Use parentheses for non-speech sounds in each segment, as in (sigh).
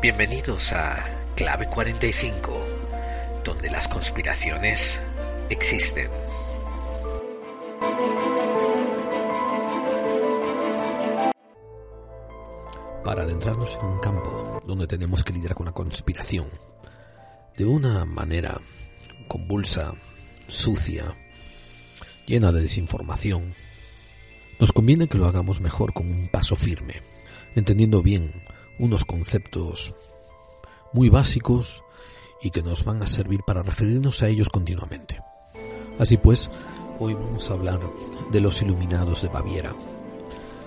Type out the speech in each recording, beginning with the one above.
Bienvenidos a Clave 45, donde las conspiraciones existen. Para adentrarnos en un campo donde tenemos que lidiar con la conspiración, de una manera convulsa, sucia, llena de desinformación, nos conviene que lo hagamos mejor con un paso firme, entendiendo bien unos conceptos muy básicos y que nos van a servir para referirnos a ellos continuamente. Así pues, hoy vamos a hablar de los iluminados de Baviera.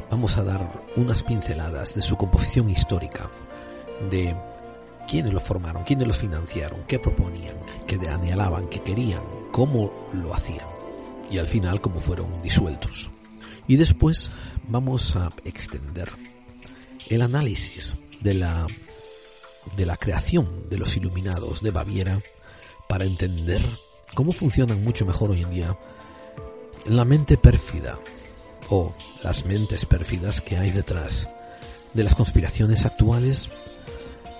Vamos a dar unas pinceladas de su composición histórica, de quiénes lo formaron, quiénes los financiaron, qué proponían, qué anhelaban, qué querían, cómo lo hacían y al final cómo fueron disueltos. Y después vamos a extender el análisis de la, de la creación de los iluminados de Baviera para entender cómo funcionan mucho mejor hoy en día la mente pérfida o las mentes pérfidas que hay detrás de las conspiraciones actuales,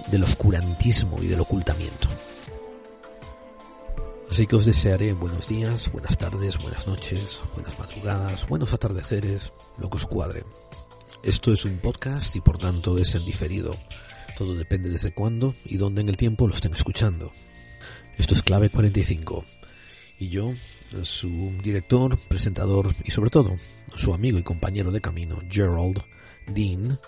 del oscurantismo y del ocultamiento. Así que os desearé buenos días, buenas tardes, buenas noches, buenas madrugadas, buenos atardeceres, lo que os cuadre. Esto es un podcast y por tanto es en diferido. Todo depende desde cuándo y dónde en el tiempo lo estén escuchando. Esto es Clave 45. Y yo, su director, presentador y sobre todo su amigo y compañero de camino, Gerald Dean,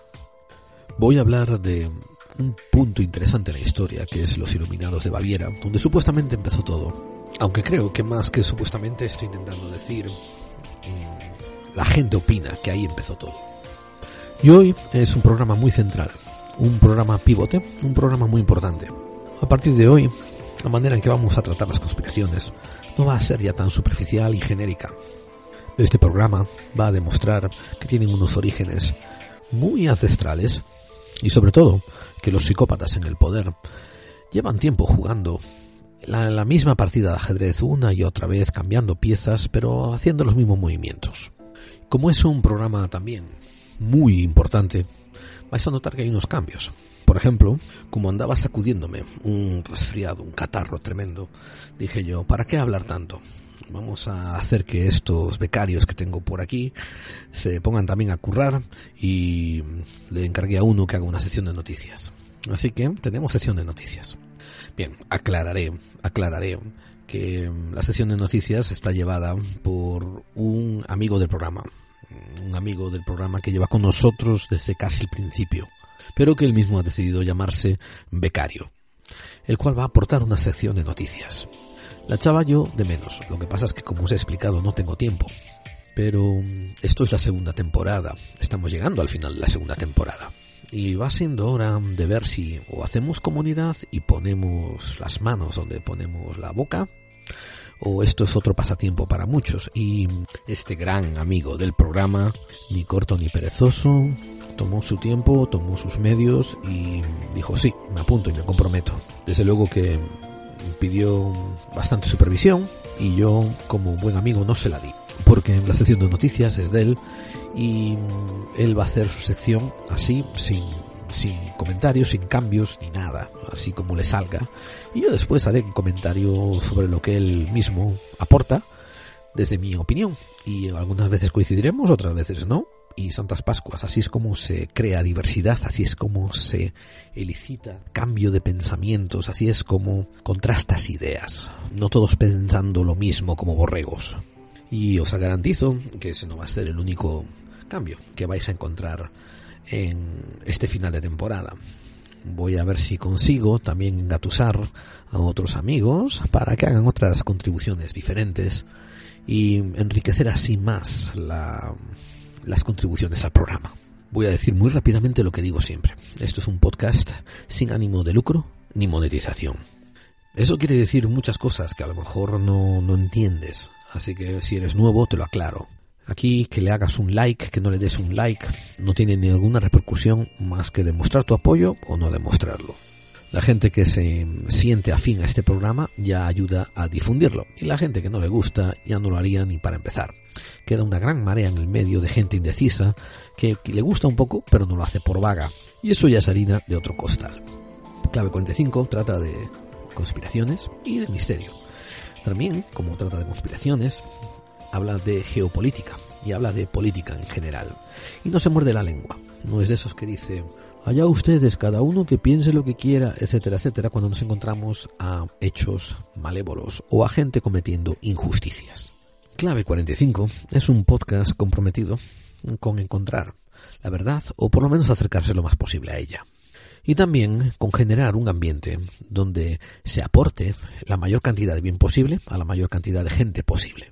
voy a hablar de un punto interesante en la historia, que es los Iluminados de Baviera, donde supuestamente empezó todo. Aunque creo que más que supuestamente estoy intentando decir, mm, la gente opina que ahí empezó todo. Y hoy es un programa muy central, un programa pivote, un programa muy importante. A partir de hoy, la manera en que vamos a tratar las conspiraciones no va a ser ya tan superficial y genérica. Este programa va a demostrar que tienen unos orígenes muy ancestrales y sobre todo que los psicópatas en el poder llevan tiempo jugando la, la misma partida de ajedrez una y otra vez, cambiando piezas, pero haciendo los mismos movimientos. Como es un programa también muy importante, vais a notar que hay unos cambios. Por ejemplo, como andaba sacudiéndome un resfriado, un catarro tremendo, dije yo, ¿para qué hablar tanto? Vamos a hacer que estos becarios que tengo por aquí se pongan también a currar y le encargué a uno que haga una sesión de noticias. Así que tenemos sesión de noticias. Bien, aclararé, aclararé que la sesión de noticias está llevada por un amigo del programa, un amigo del programa que lleva con nosotros desde casi el principio, pero que él mismo ha decidido llamarse Becario, el cual va a aportar una sección de noticias. La echaba yo de menos, lo que pasa es que como os he explicado no tengo tiempo, pero mm, esto es la segunda temporada, estamos llegando al final de la segunda temporada. Y va siendo hora de ver si o hacemos comunidad y ponemos las manos donde ponemos la boca, o esto es otro pasatiempo para muchos. Y este gran amigo del programa, ni corto ni perezoso, tomó su tiempo, tomó sus medios y dijo sí, me apunto y me comprometo. Desde luego que pidió bastante supervisión y yo como buen amigo no se la di. Porque la sección de noticias es de él y él va a hacer su sección así, sin sin comentarios, sin cambios, ni nada, así como le salga. Y yo después haré un comentario sobre lo que él mismo aporta, desde mi opinión. Y algunas veces coincidiremos, otras veces no. Y Santas Pascuas, así es como se crea diversidad, así es como se elicita cambio de pensamientos, así es como contrastas ideas, no todos pensando lo mismo como borregos. Y os garantizo que ese no va a ser el único cambio que vais a encontrar en este final de temporada. Voy a ver si consigo también engatusar a otros amigos para que hagan otras contribuciones diferentes y enriquecer así más las contribuciones al programa. Voy a decir muy rápidamente lo que digo siempre. Esto es un podcast sin ánimo de lucro ni monetización. Eso quiere decir muchas cosas que a lo mejor no, no entiendes, así que si eres nuevo te lo aclaro. Aquí que le hagas un like, que no le des un like, no tiene ninguna repercusión más que demostrar tu apoyo o no demostrarlo. La gente que se siente afín a este programa ya ayuda a difundirlo y la gente que no le gusta ya no lo haría ni para empezar. Queda una gran marea en el medio de gente indecisa que le gusta un poco pero no lo hace por vaga y eso ya es harina de otro costal. Clave 45 trata de conspiraciones y de misterio. También, como trata de conspiraciones, habla de geopolítica y habla de política en general. Y no se muerde la lengua. No es de esos que dice, allá ustedes, cada uno que piense lo que quiera, etcétera, etcétera, cuando nos encontramos a hechos malévolos o a gente cometiendo injusticias. Clave 45 es un podcast comprometido con encontrar la verdad o por lo menos acercarse lo más posible a ella. Y también con generar un ambiente donde se aporte la mayor cantidad de bien posible a la mayor cantidad de gente posible.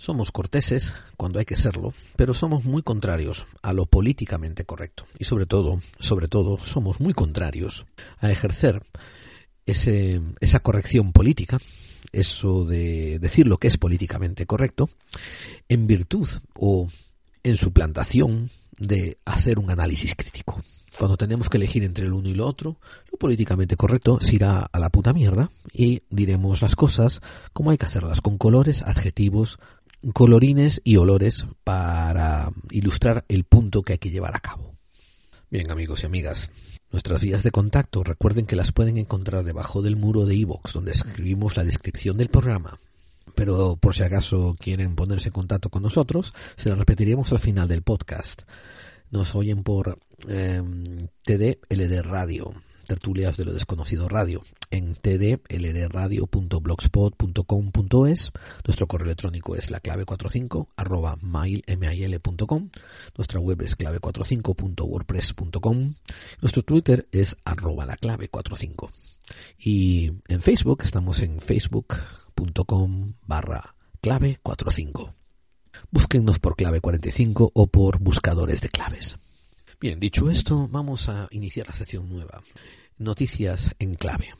Somos corteses cuando hay que serlo, pero somos muy contrarios a lo políticamente correcto. Y sobre todo, sobre todo, somos muy contrarios a ejercer ese, esa corrección política, eso de decir lo que es políticamente correcto, en virtud o en suplantación de hacer un análisis crítico. Cuando tenemos que elegir entre el uno y lo otro, lo políticamente correcto se irá a la puta mierda y diremos las cosas como hay que hacerlas, con colores, adjetivos, colorines y olores para ilustrar el punto que hay que llevar a cabo. Bien amigos y amigas, nuestras vías de contacto recuerden que las pueden encontrar debajo del muro de iVoox donde escribimos la descripción del programa. Pero por si acaso quieren ponerse en contacto con nosotros, se lo repetiremos al final del podcast. Nos oyen por eh, TDLD Radio tertulias de lo desconocido radio en tdldradio.blogspot.com.es. Nuestro correo electrónico es la clave 45 arroba. Nuestra web es clave45.wordpress.com. Nuestro Twitter es arroba la clave 45. Y en Facebook estamos en facebook.com barra clave 45. Búsquennos por clave 45 o por buscadores de claves. Bien, dicho esto, vamos a iniciar la sesión nueva. Noticias en clave.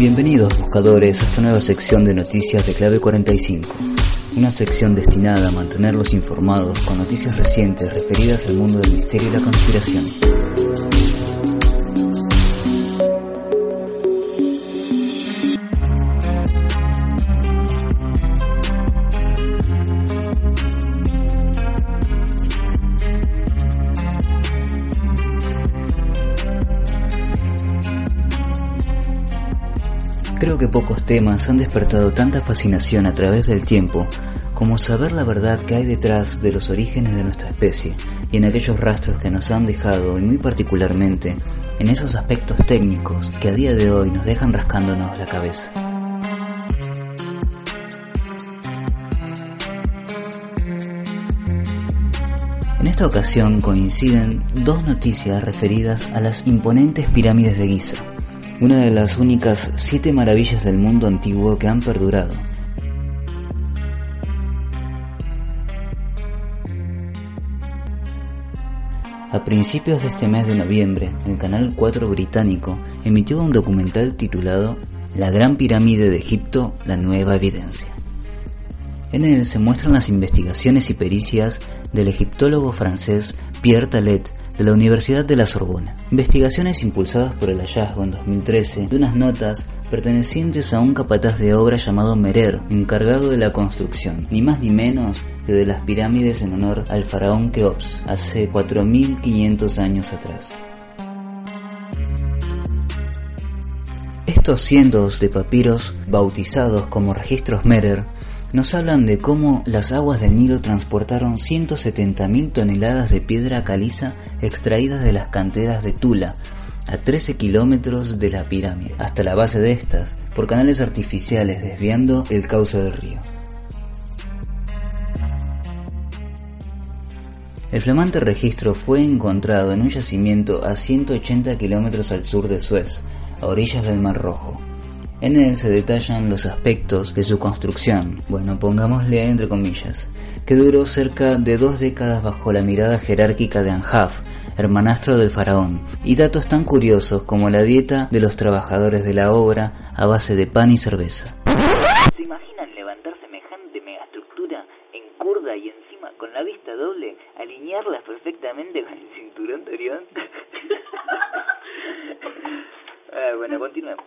Bienvenidos buscadores a esta nueva sección de noticias de clave 45, una sección destinada a mantenerlos informados con noticias recientes referidas al mundo del misterio y la conspiración. Pocos temas han despertado tanta fascinación a través del tiempo como saber la verdad que hay detrás de los orígenes de nuestra especie y en aquellos rastros que nos han dejado y muy particularmente en esos aspectos técnicos que a día de hoy nos dejan rascándonos la cabeza. En esta ocasión coinciden dos noticias referidas a las imponentes pirámides de Giza una de las únicas siete maravillas del mundo antiguo que han perdurado. A principios de este mes de noviembre, el Canal 4 británico emitió un documental titulado La Gran Pirámide de Egipto, la nueva evidencia. En él se muestran las investigaciones y pericias del egiptólogo francés Pierre Talet de la Universidad de la Sorbona. Investigaciones impulsadas por el hallazgo en 2013 de unas notas pertenecientes a un capataz de obra llamado Merer, encargado de la construcción, ni más ni menos que de las pirámides en honor al faraón Keops, hace 4.500 años atrás. Estos cientos de papiros, bautizados como registros Merer, nos hablan de cómo las aguas del Nilo transportaron 170.000 toneladas de piedra caliza extraídas de las canteras de Tula, a 13 kilómetros de la pirámide, hasta la base de estas, por canales artificiales desviando el cauce del río. El flamante registro fue encontrado en un yacimiento a 180 kilómetros al sur de Suez, a orillas del Mar Rojo. En él se detallan los aspectos de su construcción, bueno, pongámosle entre comillas, que duró cerca de dos décadas bajo la mirada jerárquica de Anjaf, hermanastro del faraón, y datos tan curiosos como la dieta de los trabajadores de la obra a base de pan y cerveza. ¿Se imaginan levantar semejante megaestructura en curda y encima con la vista doble, alinearlas perfectamente con el cinturón de Orión? (laughs) ah, bueno, continuemos.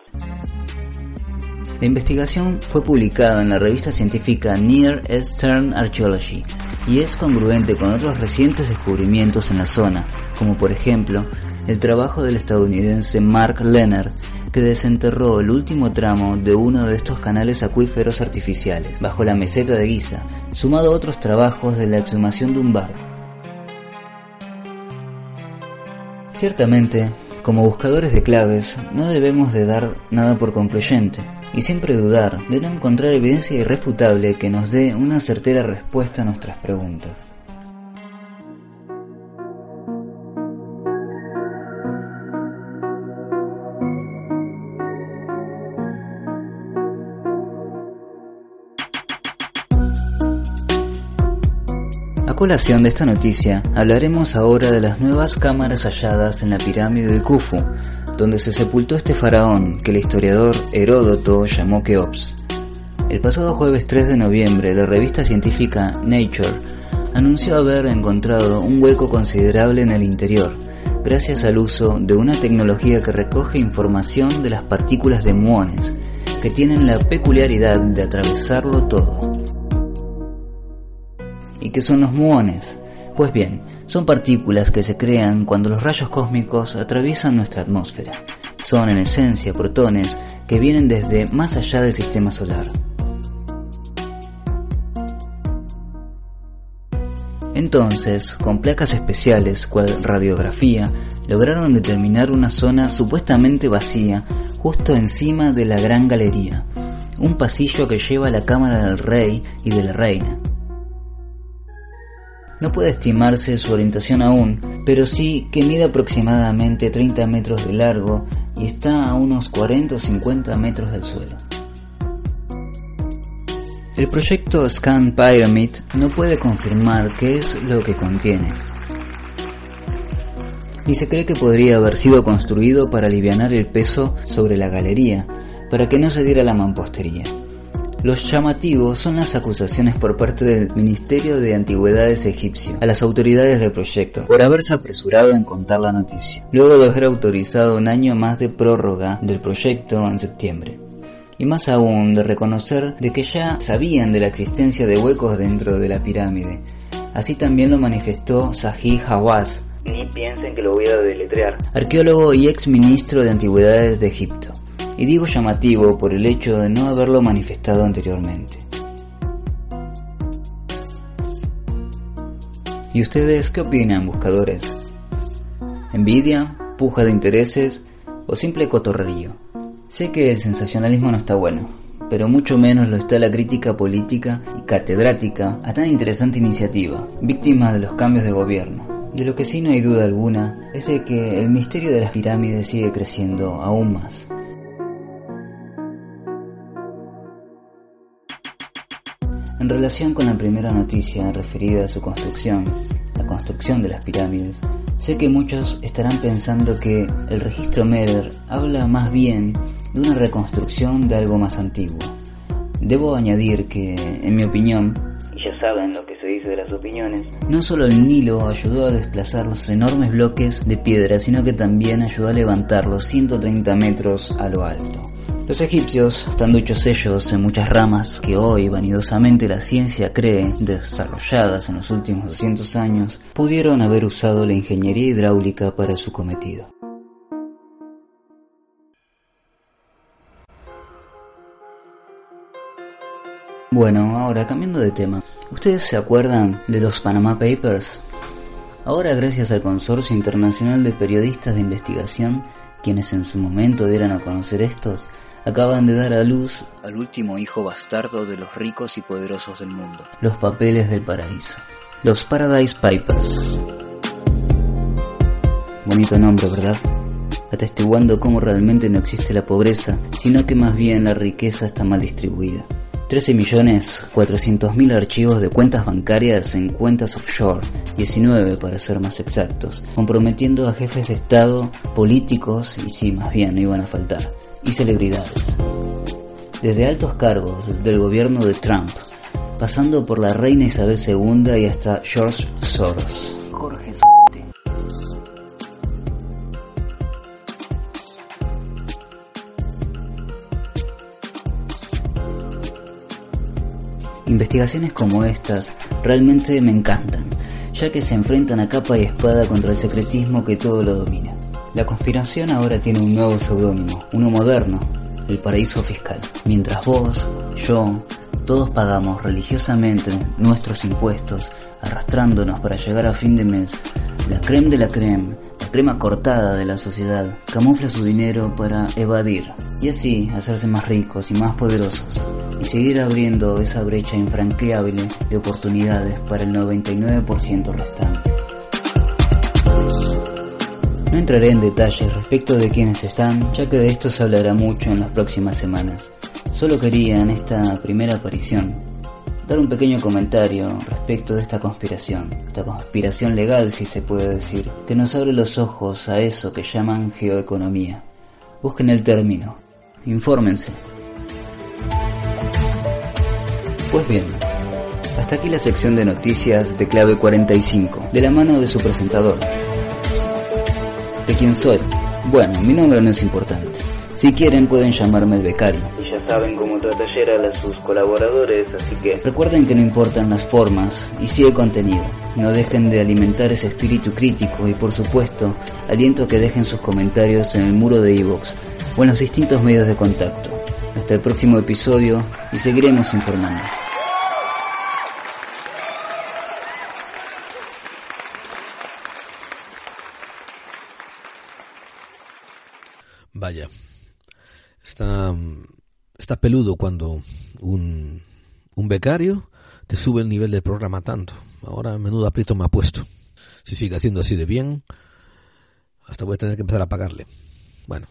La investigación fue publicada en la revista científica Near Eastern Archaeology y es congruente con otros recientes descubrimientos en la zona, como por ejemplo el trabajo del estadounidense Mark Lenner, que desenterró el último tramo de uno de estos canales acuíferos artificiales, bajo la meseta de Giza, sumado a otros trabajos de la exhumación de un barco. Ciertamente, como buscadores de claves, no debemos de dar nada por concluyente, y siempre dudar de no encontrar evidencia irrefutable que nos dé una certera respuesta a nuestras preguntas. Colación de esta noticia, hablaremos ahora de las nuevas cámaras halladas en la pirámide de Khufu, donde se sepultó este faraón que el historiador Heródoto llamó Keops. El pasado jueves 3 de noviembre, la revista científica Nature anunció haber encontrado un hueco considerable en el interior, gracias al uso de una tecnología que recoge información de las partículas de muones, que tienen la peculiaridad de atravesarlo todo. ¿Y qué son los muones? Pues bien, son partículas que se crean cuando los rayos cósmicos atraviesan nuestra atmósfera. Son en esencia protones que vienen desde más allá del sistema solar. Entonces, con placas especiales, cual radiografía, lograron determinar una zona supuestamente vacía justo encima de la gran galería, un pasillo que lleva a la cámara del rey y de la reina. No puede estimarse su orientación aún, pero sí que mide aproximadamente 30 metros de largo y está a unos 40 o 50 metros del suelo. El proyecto Scan Pyramid no puede confirmar qué es lo que contiene. Y se cree que podría haber sido construido para aliviar el peso sobre la galería, para que no se diera la mampostería. Los llamativos son las acusaciones por parte del Ministerio de Antigüedades egipcio a las autoridades del proyecto por haberse apresurado en contar la noticia, luego de haber autorizado un año más de prórroga del proyecto en septiembre. Y más aún de reconocer de que ya sabían de la existencia de huecos dentro de la pirámide. Así también lo manifestó Sahih Hawass, Ni piensen que lo voy a deletrear. arqueólogo y ex ministro de Antigüedades de Egipto y digo llamativo por el hecho de no haberlo manifestado anteriormente. ¿Y ustedes qué opinan, buscadores? ¿Envidia? ¿Puja de intereses? ¿O simple cotorrerío? Sé que el sensacionalismo no está bueno, pero mucho menos lo está la crítica política y catedrática a tan interesante iniciativa, víctima de los cambios de gobierno. De lo que sí no hay duda alguna es de que el misterio de las pirámides sigue creciendo aún más. En relación con la primera noticia referida a su construcción, la construcción de las pirámides, sé que muchos estarán pensando que el registro Merer habla más bien de una reconstrucción de algo más antiguo. Debo añadir que, en mi opinión, Y ya saben lo que se dice de las opiniones. no solo el Nilo ayudó a desplazar los enormes bloques de piedra, sino que también ayudó a levantarlos 130 metros a lo alto. Los egipcios, estando hechos ellos en muchas ramas que hoy vanidosamente la ciencia cree desarrolladas en los últimos 200 años, pudieron haber usado la ingeniería hidráulica para su cometido. Bueno, ahora cambiando de tema, ¿ustedes se acuerdan de los Panama Papers? Ahora gracias al Consorcio Internacional de Periodistas de Investigación, quienes en su momento dieron a conocer estos, acaban de dar a luz al último hijo bastardo de los ricos y poderosos del mundo, los papeles del paraíso, los Paradise Papers. Bonito nombre, ¿verdad? Atestiguando cómo realmente no existe la pobreza, sino que más bien la riqueza está mal distribuida. 13.400.000 archivos de cuentas bancarias en cuentas offshore, 19 para ser más exactos, comprometiendo a jefes de Estado, políticos y sí, más bien no iban a faltar, y celebridades. Desde altos cargos del gobierno de Trump, pasando por la reina Isabel II y hasta George Soros. Jorge Sorete. Investigaciones como estas realmente me encantan, ya que se enfrentan a capa y espada contra el secretismo que todo lo domina. La conspiración ahora tiene un nuevo seudónimo, uno moderno, el paraíso fiscal. Mientras vos, yo, todos pagamos religiosamente nuestros impuestos, arrastrándonos para llegar a fin de mes, la creme de la creme, la crema cortada de la sociedad, camufla su dinero para evadir y así hacerse más ricos y más poderosos y seguir abriendo esa brecha infranqueable de oportunidades para el 99% restante. No entraré en detalles respecto de quiénes están, ya que de esto se hablará mucho en las próximas semanas. Solo quería en esta primera aparición dar un pequeño comentario respecto de esta conspiración, esta conspiración legal si se puede decir, que nos abre los ojos a eso que llaman geoeconomía. Busquen el término, infórmense. Pues bien, hasta aquí la sección de noticias de clave 45, de la mano de su presentador, ¿De quién soy? Bueno, mi nombre no es importante. Si quieren pueden llamarme el becario. Y ya saben cómo trata Gerald a sus colaboradores, así que... Recuerden que no importan las formas, y sí el contenido. No dejen de alimentar ese espíritu crítico y por supuesto, aliento a que dejen sus comentarios en el muro de iVoox o en los distintos medios de contacto. Hasta el próximo episodio y seguiremos informando. Vaya, está, está peludo cuando un, un becario te sube el nivel del programa tanto. Ahora menudo aprieto me ha puesto. Si sigue haciendo así de bien, hasta voy a tener que empezar a pagarle. Bueno,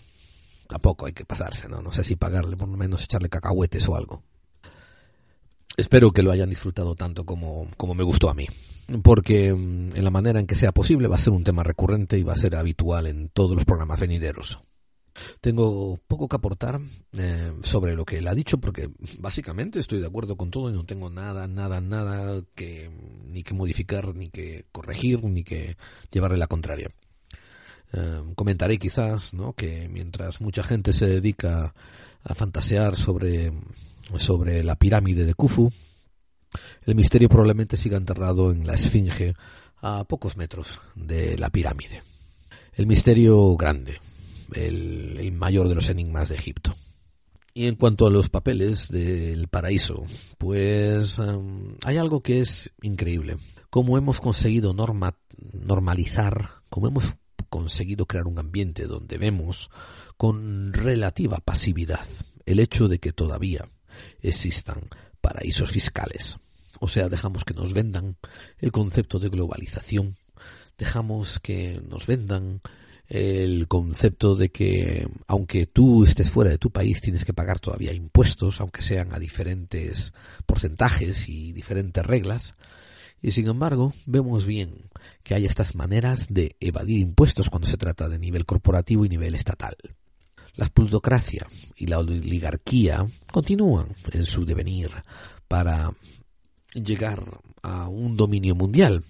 tampoco hay que pasarse, ¿no? No sé si pagarle, por lo menos echarle cacahuetes o algo. Espero que lo hayan disfrutado tanto como, como me gustó a mí. Porque en la manera en que sea posible va a ser un tema recurrente y va a ser habitual en todos los programas venideros. Tengo poco que aportar eh, sobre lo que él ha dicho porque básicamente estoy de acuerdo con todo y no tengo nada, nada, nada que ni que modificar, ni que corregir, ni que llevarle la contraria. Eh, comentaré quizás ¿no? que mientras mucha gente se dedica a fantasear sobre, sobre la pirámide de Khufu, el misterio probablemente siga enterrado en la esfinge a pocos metros de la pirámide. El misterio grande, el, mayor de los enigmas de Egipto. Y en cuanto a los papeles del paraíso, pues hay algo que es increíble. Cómo hemos conseguido norma, normalizar, cómo hemos conseguido crear un ambiente donde vemos con relativa pasividad el hecho de que todavía existan paraísos fiscales. O sea, dejamos que nos vendan el concepto de globalización, dejamos que nos vendan el concepto de que aunque tú estés fuera de tu país tienes que pagar todavía impuestos, aunque sean a diferentes porcentajes y diferentes reglas. Y sin embargo, vemos bien que hay estas maneras de evadir impuestos cuando se trata de nivel corporativo y nivel estatal. La plutocracia y la oligarquía continúan en su devenir para llegar a un dominio mundial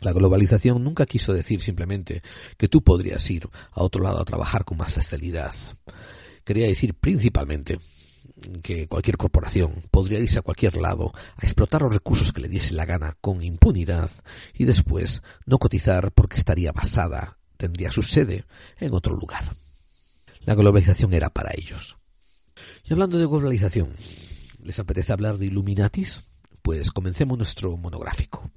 la globalización nunca quiso decir simplemente que tú podrías ir a otro lado a trabajar con más facilidad. Quería decir principalmente que cualquier corporación podría irse a cualquier lado a explotar los recursos que le diese la gana con impunidad y después no cotizar porque estaría basada, tendría su sede en otro lugar. La globalización era para ellos. Y hablando de globalización, ¿les apetece hablar de Illuminatis? Pues comencemos nuestro monográfico.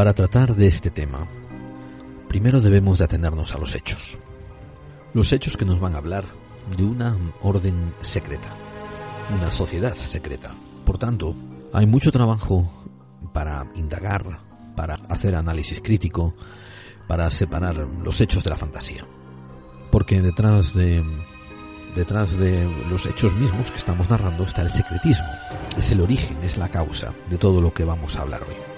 Para tratar de este tema, primero debemos de atenernos a los hechos. Los hechos que nos van a hablar de una orden secreta, una sociedad secreta. Por tanto, hay mucho trabajo para indagar, para hacer análisis crítico, para separar los hechos de la fantasía. Porque detrás de detrás de los hechos mismos que estamos narrando está el secretismo. Es el origen, es la causa de todo lo que vamos a hablar hoy.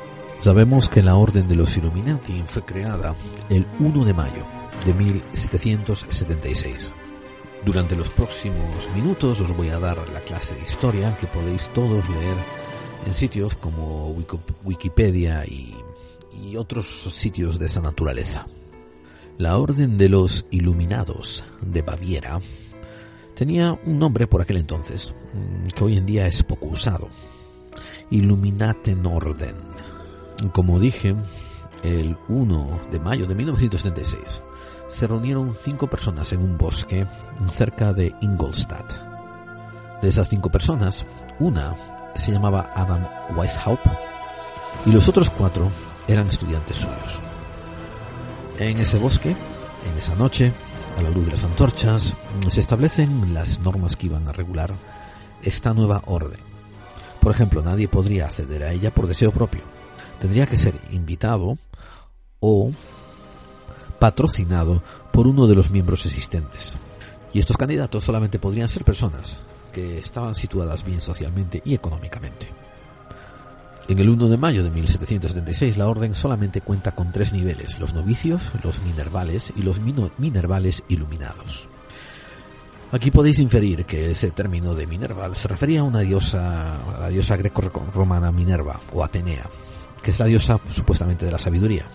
Sabemos que la Orden de los Illuminati fue creada el 1 de mayo de 1776. Durante los próximos minutos os voy a dar la clase de historia que podéis todos leer en sitios como Wikipedia y, otros sitios de esa naturaleza. La Orden de los Iluminados de Baviera tenía un nombre por aquel entonces, mm, que hoy en día es poco usado. Illuminaten Orden. Como dije, el 1 de mayo de 1976 se reunieron cinco personas en un bosque cerca de Ingolstadt. De esas cinco personas, una se llamaba Adam Weishaupt y los otros cuatro eran estudiantes suyos. En ese bosque, en esa noche, a la luz de las antorchas, se establecen las normas que iban a regular esta nueva orden. Por ejemplo, nadie podría acceder a ella por deseo propio. Tendría que ser invitado o patrocinado por uno de los miembros existentes. Y estos candidatos solamente podrían ser personas que estaban situadas bien socialmente y económicamente. En el 1 de mayo de 1776 la orden solamente cuenta con tres niveles, los novicios, los minervales y los minervales iluminados. Aquí podéis inferir que ese término de minerval se refería a una diosa, a la diosa greco-romana Minerva o Atenea, que es la diosa supuestamente de la sabiduría.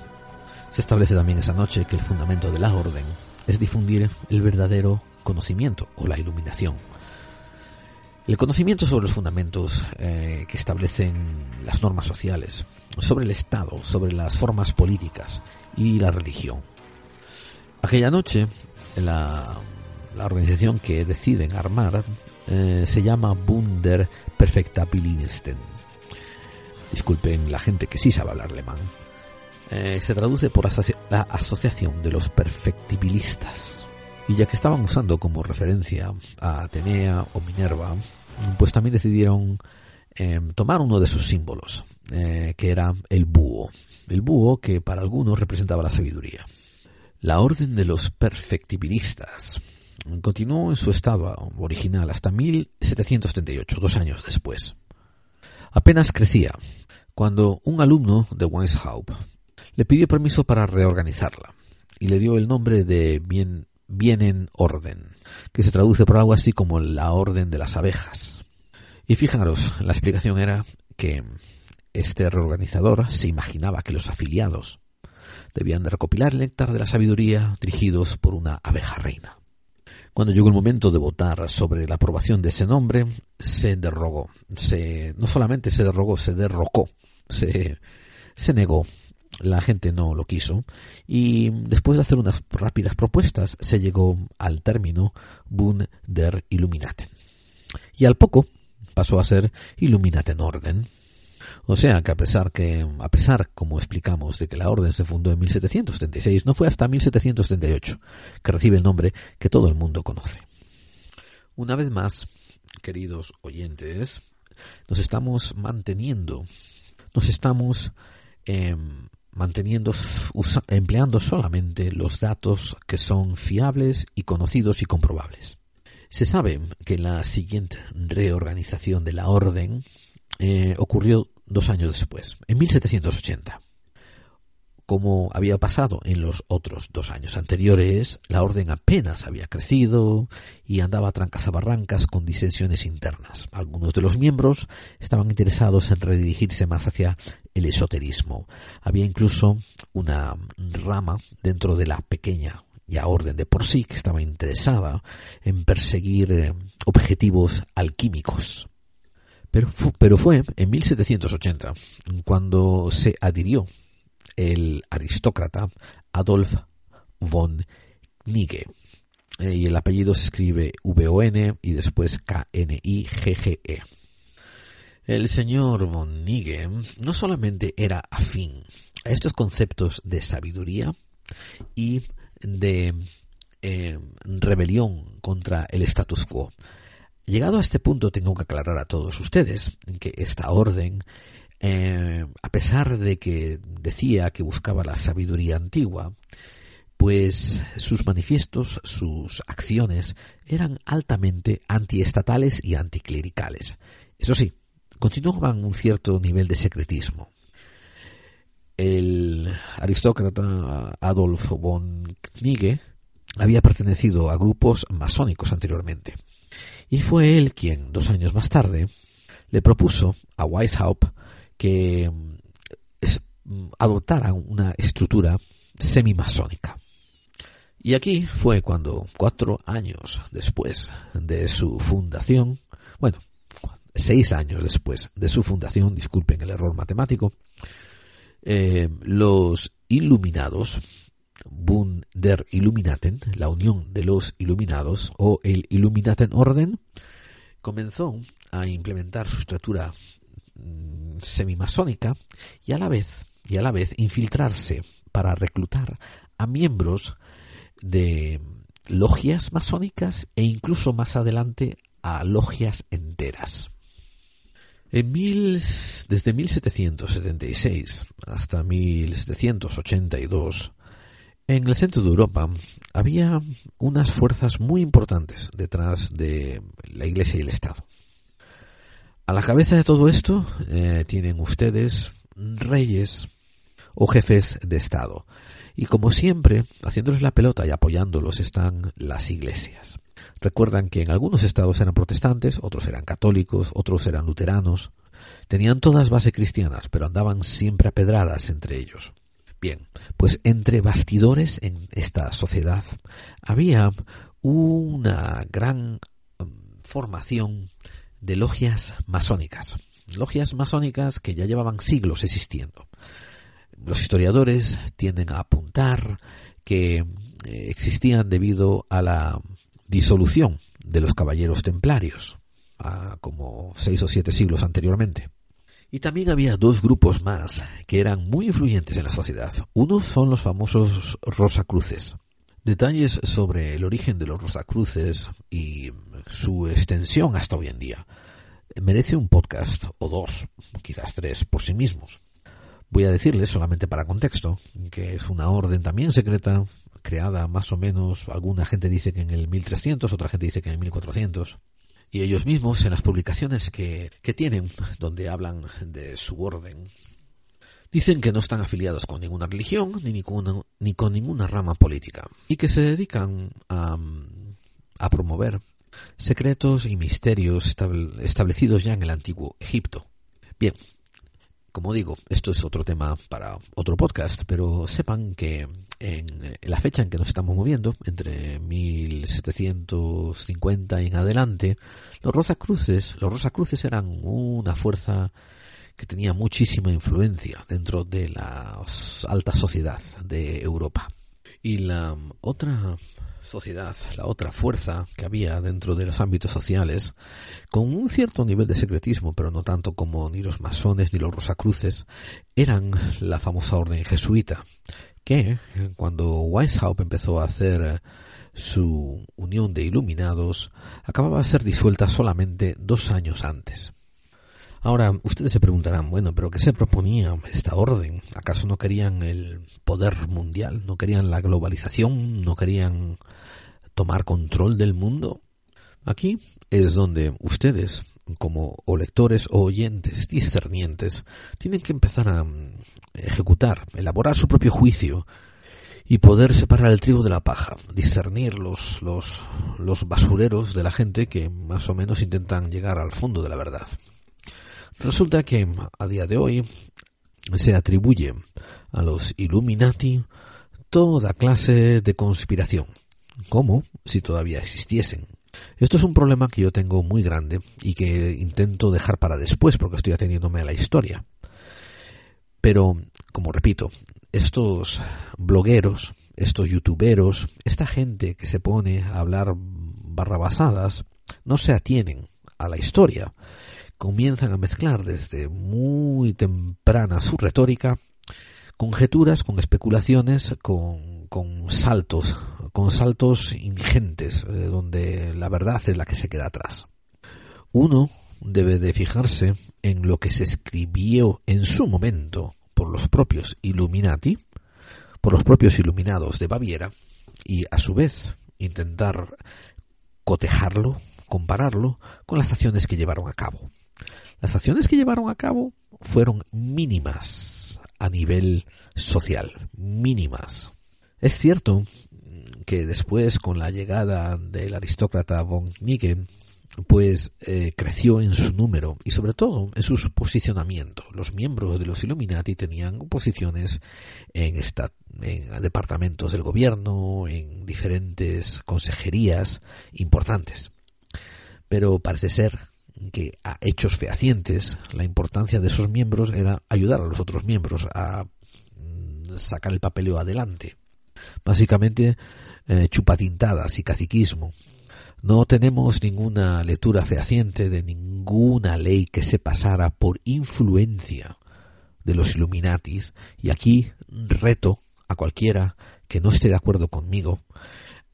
Se establece también esa noche que el fundamento de la orden es difundir el verdadero conocimiento o la iluminación, el conocimiento sobre los fundamentos eh, que establecen las normas sociales, sobre el Estado, sobre las formas políticas y la religión. Aquella noche, la, la organización que deciden armar eh, se llama Bunder Perfectabilisten. Disculpen la gente que sí sabe hablar alemán. Eh, se traduce por la Asociación de los Perfectibilistas y ya que estaban usando como referencia a Atenea o Minerva, pues también decidieron em, tomar uno de sus símbolos, eh, que era el búho. El búho que para algunos representaba la sabiduría. La orden de los perfectibilistas continuó en su estado original hasta 1738, dos años después. Apenas crecía, cuando un alumno de Weishaupt le pidió permiso para reorganizarla y le dio el nombre de Bien, vienen orden, que se traduce por algo así como la orden de las abejas. Y fijaros, la explicación era que este reorganizador se imaginaba que los afiliados debían de recopilar el néctar de la sabiduría dirigidos por una abeja reina. Cuando llegó el momento de votar sobre la aprobación de ese nombre, se derrogó. Se, no solamente se derrogó, se derrocó. Se, negó la gente no lo quiso y después de hacer unas rápidas propuestas se llegó al término Bund der Illuminaten. Y al poco pasó a ser Illuminaten Orden. O sea que a pesar que, a pesar, como explicamos, de que la orden se fundó en 1736, no fue hasta 1738 que recibe el nombre que todo el mundo conoce. Una vez más, queridos oyentes, nos estamos manteniendo, nos estamos eh, manteniendo, empleando solamente los datos que son fiables y conocidos y comprobables. Se sabe que la siguiente reorganización de la orden eh, ocurrió dos años después, en 1780. Como había pasado en los otros dos años anteriores, la orden apenas había crecido y andaba a trancas a barrancas con disensiones internas. Algunos de los miembros estaban interesados en redirigirse más hacia el esoterismo. Había incluso una rama dentro de la pequeña ya orden de por sí que estaba interesada en perseguir eh, objetivos alquímicos. Pero, pero fue en 1780 cuando se adhirió el aristócrata Adolf von Nigge. Eh, y el apellido se escribe V-O-N y después K-N-I-G-G-E. El señor von Nigge no solamente era afín a estos conceptos de sabiduría y de eh, rebelión contra el status quo. Llegado a este punto tengo que aclarar a todos ustedes que esta orden eh, a pesar de que decía que buscaba la sabiduría antigua, pues sus manifiestos, sus acciones eran altamente antiestatales y anticlericales. Eso sí, continuaban un cierto nivel de secretismo. el aristócrata Adolf von Knigge había pertenecido a grupos masónicos anteriormente. Y fue él quien, dos años más tarde, le propuso a Weishaupt que mm, adoptara una estructura semimasónica. Y aquí fue cuando, cuatro años después de su fundación, bueno, seis años después de su fundación, disculpen el error matemático, eh, los iluminados, Bund der Illuminaten, la unión de los iluminados, o el Illuminaten Orden, comenzó a implementar su estructura mm, semimasónica y a la vez y a la vez infiltrarse para reclutar a miembros de logias masónicas e incluso más adelante a logias enteras. En mil, desde 1776 hasta 1782, en el centro de Europa había unas fuerzas muy importantes detrás de la Iglesia y el Estado. A la cabeza de todo esto eh, tienen ustedes reyes o jefes de Estado. Y como siempre, haciéndoles la pelota y apoyándolos están las iglesias. Recuerdan que en algunos estados eran protestantes, otros eran católicos, otros eran luteranos. Tenían todas bases cristianas, pero andaban siempre a pedradas entre ellos. Bien, pues entre bastidores en esta sociedad había una gran um, formación de logias masónicas. Logias masónicas que ya llevaban siglos existiendo. Los historiadores tienden a apuntar que eh, existían debido a la disolución de los caballeros templarios, como seis o siete siglos anteriormente. Y también había dos grupos más que eran muy influyentes en la sociedad. Uno son los famosos Rosacruces. Detalles sobre el origen de los Rosacruces y su extensión hasta hoy en día merece un podcast o dos, quizás tres, por sí mismos. Voy a decirles, solamente para contexto, que es una orden también secreta, creada más o menos, alguna gente dice que en el 1300, otra gente dice que en el 1400, y ellos mismos en las publicaciones que, que tienen, donde hablan de su orden, dicen que no están afiliados con ninguna religión ni con, ni con ninguna rama política y que se dedican a, a promover secretos y misterios establecidos ya en el antiguo Egipto. Bien, como digo, esto es otro tema para otro podcast, pero sepan que en la fecha en que nos estamos moviendo, entre 1750 y en adelante, los Rosacruces, los Rosacruces eran una fuerza que tenía muchísima influencia dentro de la alta sociedad de Europa. Y la otra sociedad, la otra fuerza que había dentro de los ámbitos sociales, con un cierto nivel de secretismo, pero no tanto como ni los masones ni los rosacruces, eran la famosa orden jesuita, que cuando Weishaupt empezó a hacer su unión de iluminados, acababa de ser disuelta solamente dos años antes. Ahora, ustedes se preguntarán, bueno, pero ¿qué se proponía esta orden? ¿Acaso no querían el poder mundial? ¿No querían la globalización? ¿No querían tomar control del mundo? Aquí es donde ustedes, como o lectores o oyentes discernientes, tienen que empezar a mm, ejecutar, elaborar su propio juicio y poder separar el trigo de la paja, discernir los, los, los basureros de la gente que más o menos intentan llegar al fondo de la verdad. Resulta que a día de hoy se atribuye a los Illuminati toda clase de conspiración, como si todavía existiesen. Esto es un problema que yo tengo muy grande y que intento dejar para después porque estoy atendiéndome a la historia. Pero, como repito, estos blogueros, estos youtuberos, esta gente que se pone a hablar barrabasadas, no se atienen a la historia comienzan a mezclar desde muy temprana su retórica conjeturas, con especulaciones, con, con saltos, con saltos ingentes, eh, donde la verdad es la que se queda atrás. Uno debe de fijarse en lo que se escribió en su momento por los propios Illuminati, por los propios iluminados de Baviera, y a su vez intentar cotejarlo, compararlo con las acciones que llevaron a cabo. Las acciones que llevaron a cabo fueron mínimas a nivel social, mínimas. Es cierto que después, con la llegada del aristócrata von Mieke, pues eh, creció en su número y sobre todo en su posicionamiento. Los miembros de los Illuminati tenían posiciones en, en departamentos del gobierno, en diferentes consejerías importantes. Pero parece ser que a hechos fehacientes la importancia de esos miembros era ayudar a los otros miembros a mm, sacar el papeleo adelante. Básicamente eh, chupatintadas y caciquismo no tenemos ninguna lectura fehaciente de ninguna ley que se pasara por influencia de los Illuminatis y aquí reto a cualquiera que no esté de acuerdo conmigo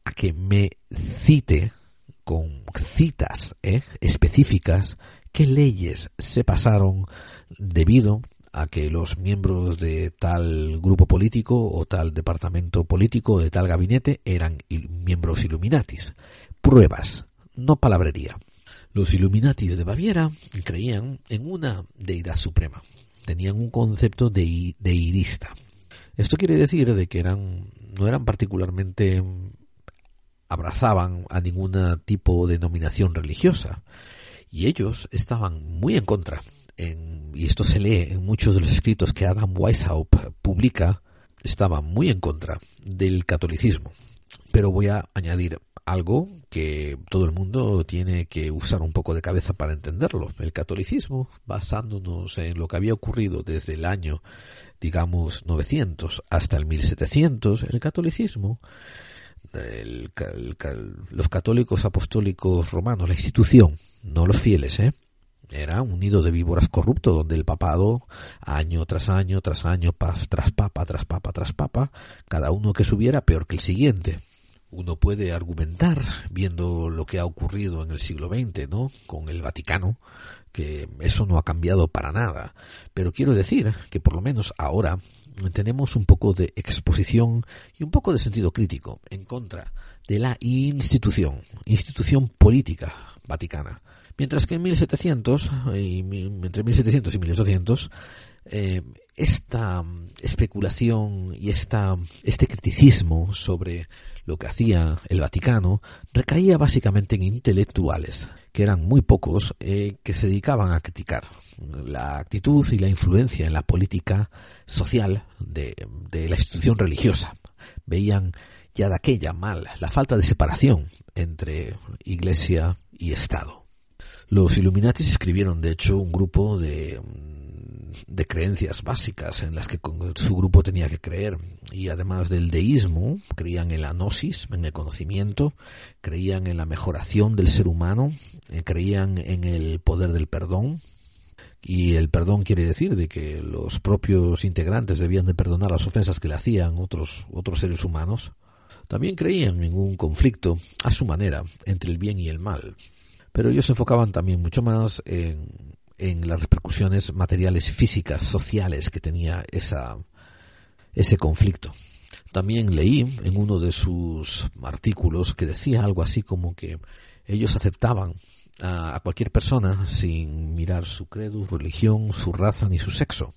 a que me cite con citas ¿eh? específicas qué leyes se pasaron debido a que los miembros de tal grupo político o tal departamento político o de tal gabinete eran miembros Illuminatis pruebas, no palabrería. Los Illuminatis de Baviera creían en una deidad suprema. Tenían un concepto de deidista. Esto quiere decir de que eran no eran particularmente abrazaban a ningún tipo de denominación religiosa. Y ellos estaban muy en contra. Y esto se lee en muchos de los escritos que Adam Weishaupt publica. Estaban muy en contra del catolicismo. Pero voy a añadir algo que todo el mundo tiene que usar un poco de cabeza para entenderlo. El catolicismo, basándonos en lo que había ocurrido desde el año, digamos, 900 hasta el 1700, el catolicismo, los católicos apostólicos romanos, la institución, no los fieles, ¿eh? Era un nido de víboras corrupto donde el papado, año tras año, tras año, tras papa, tras papa, tras papa, cada uno que subiera peor que el siguiente uno puede argumentar, viendo lo que ha ocurrido en el siglo XX, ¿no? Con el Vaticano, que eso no ha cambiado para nada. Pero quiero decir que por lo menos ahora tenemos un poco de exposición y un poco de sentido crítico en contra de la institución, institución política vaticana. Mientras que en 1700, y entre 1700 y 1800, eh, esta especulación y esta, este criticismo sobre lo que hacía el Vaticano recaía básicamente en intelectuales, que eran muy pocos, eh, que se dedicaban a criticar la actitud y la influencia en la política social de, de la institución religiosa. Veían ya de aquella mal la falta de separación entre Iglesia y Estado. Los Illuminatis escribieron, de hecho, un grupo de de creencias básicas en las que su grupo tenía que creer. Y además del deísmo, creían en la gnosis, en el conocimiento, creían en la mejoración del ser humano, eh, creían en el poder del perdón. Y el perdón quiere decir de que los propios integrantes debían de perdonar las ofensas que le hacían otros, otros seres humanos. También creían en un conflicto a su manera entre el bien y el mal. Pero ellos se enfocaban también mucho más en en las repercusiones materiales, físicas, sociales que tenía esa, ese conflicto. También leí en uno de sus artículos que decía algo así como que ellos aceptaban a, cualquier persona sin mirar su credo, religión, su raza ni su sexo.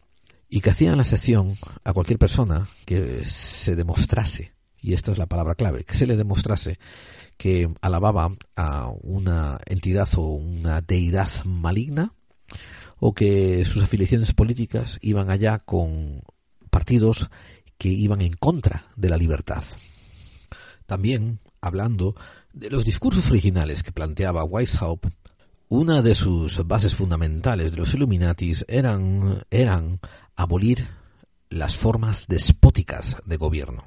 Y que hacían la excepción a cualquier persona que se demostrase, y esta es la palabra clave, que se le demostrase que alababa a una entidad o una deidad maligna o que sus afiliaciones políticas iban allá con partidos que iban en contra de la libertad. También, hablando de los discursos originales que planteaba Weishaupt, una de sus bases fundamentales de los Illuminatis eran, eran abolir las formas despóticas de gobierno.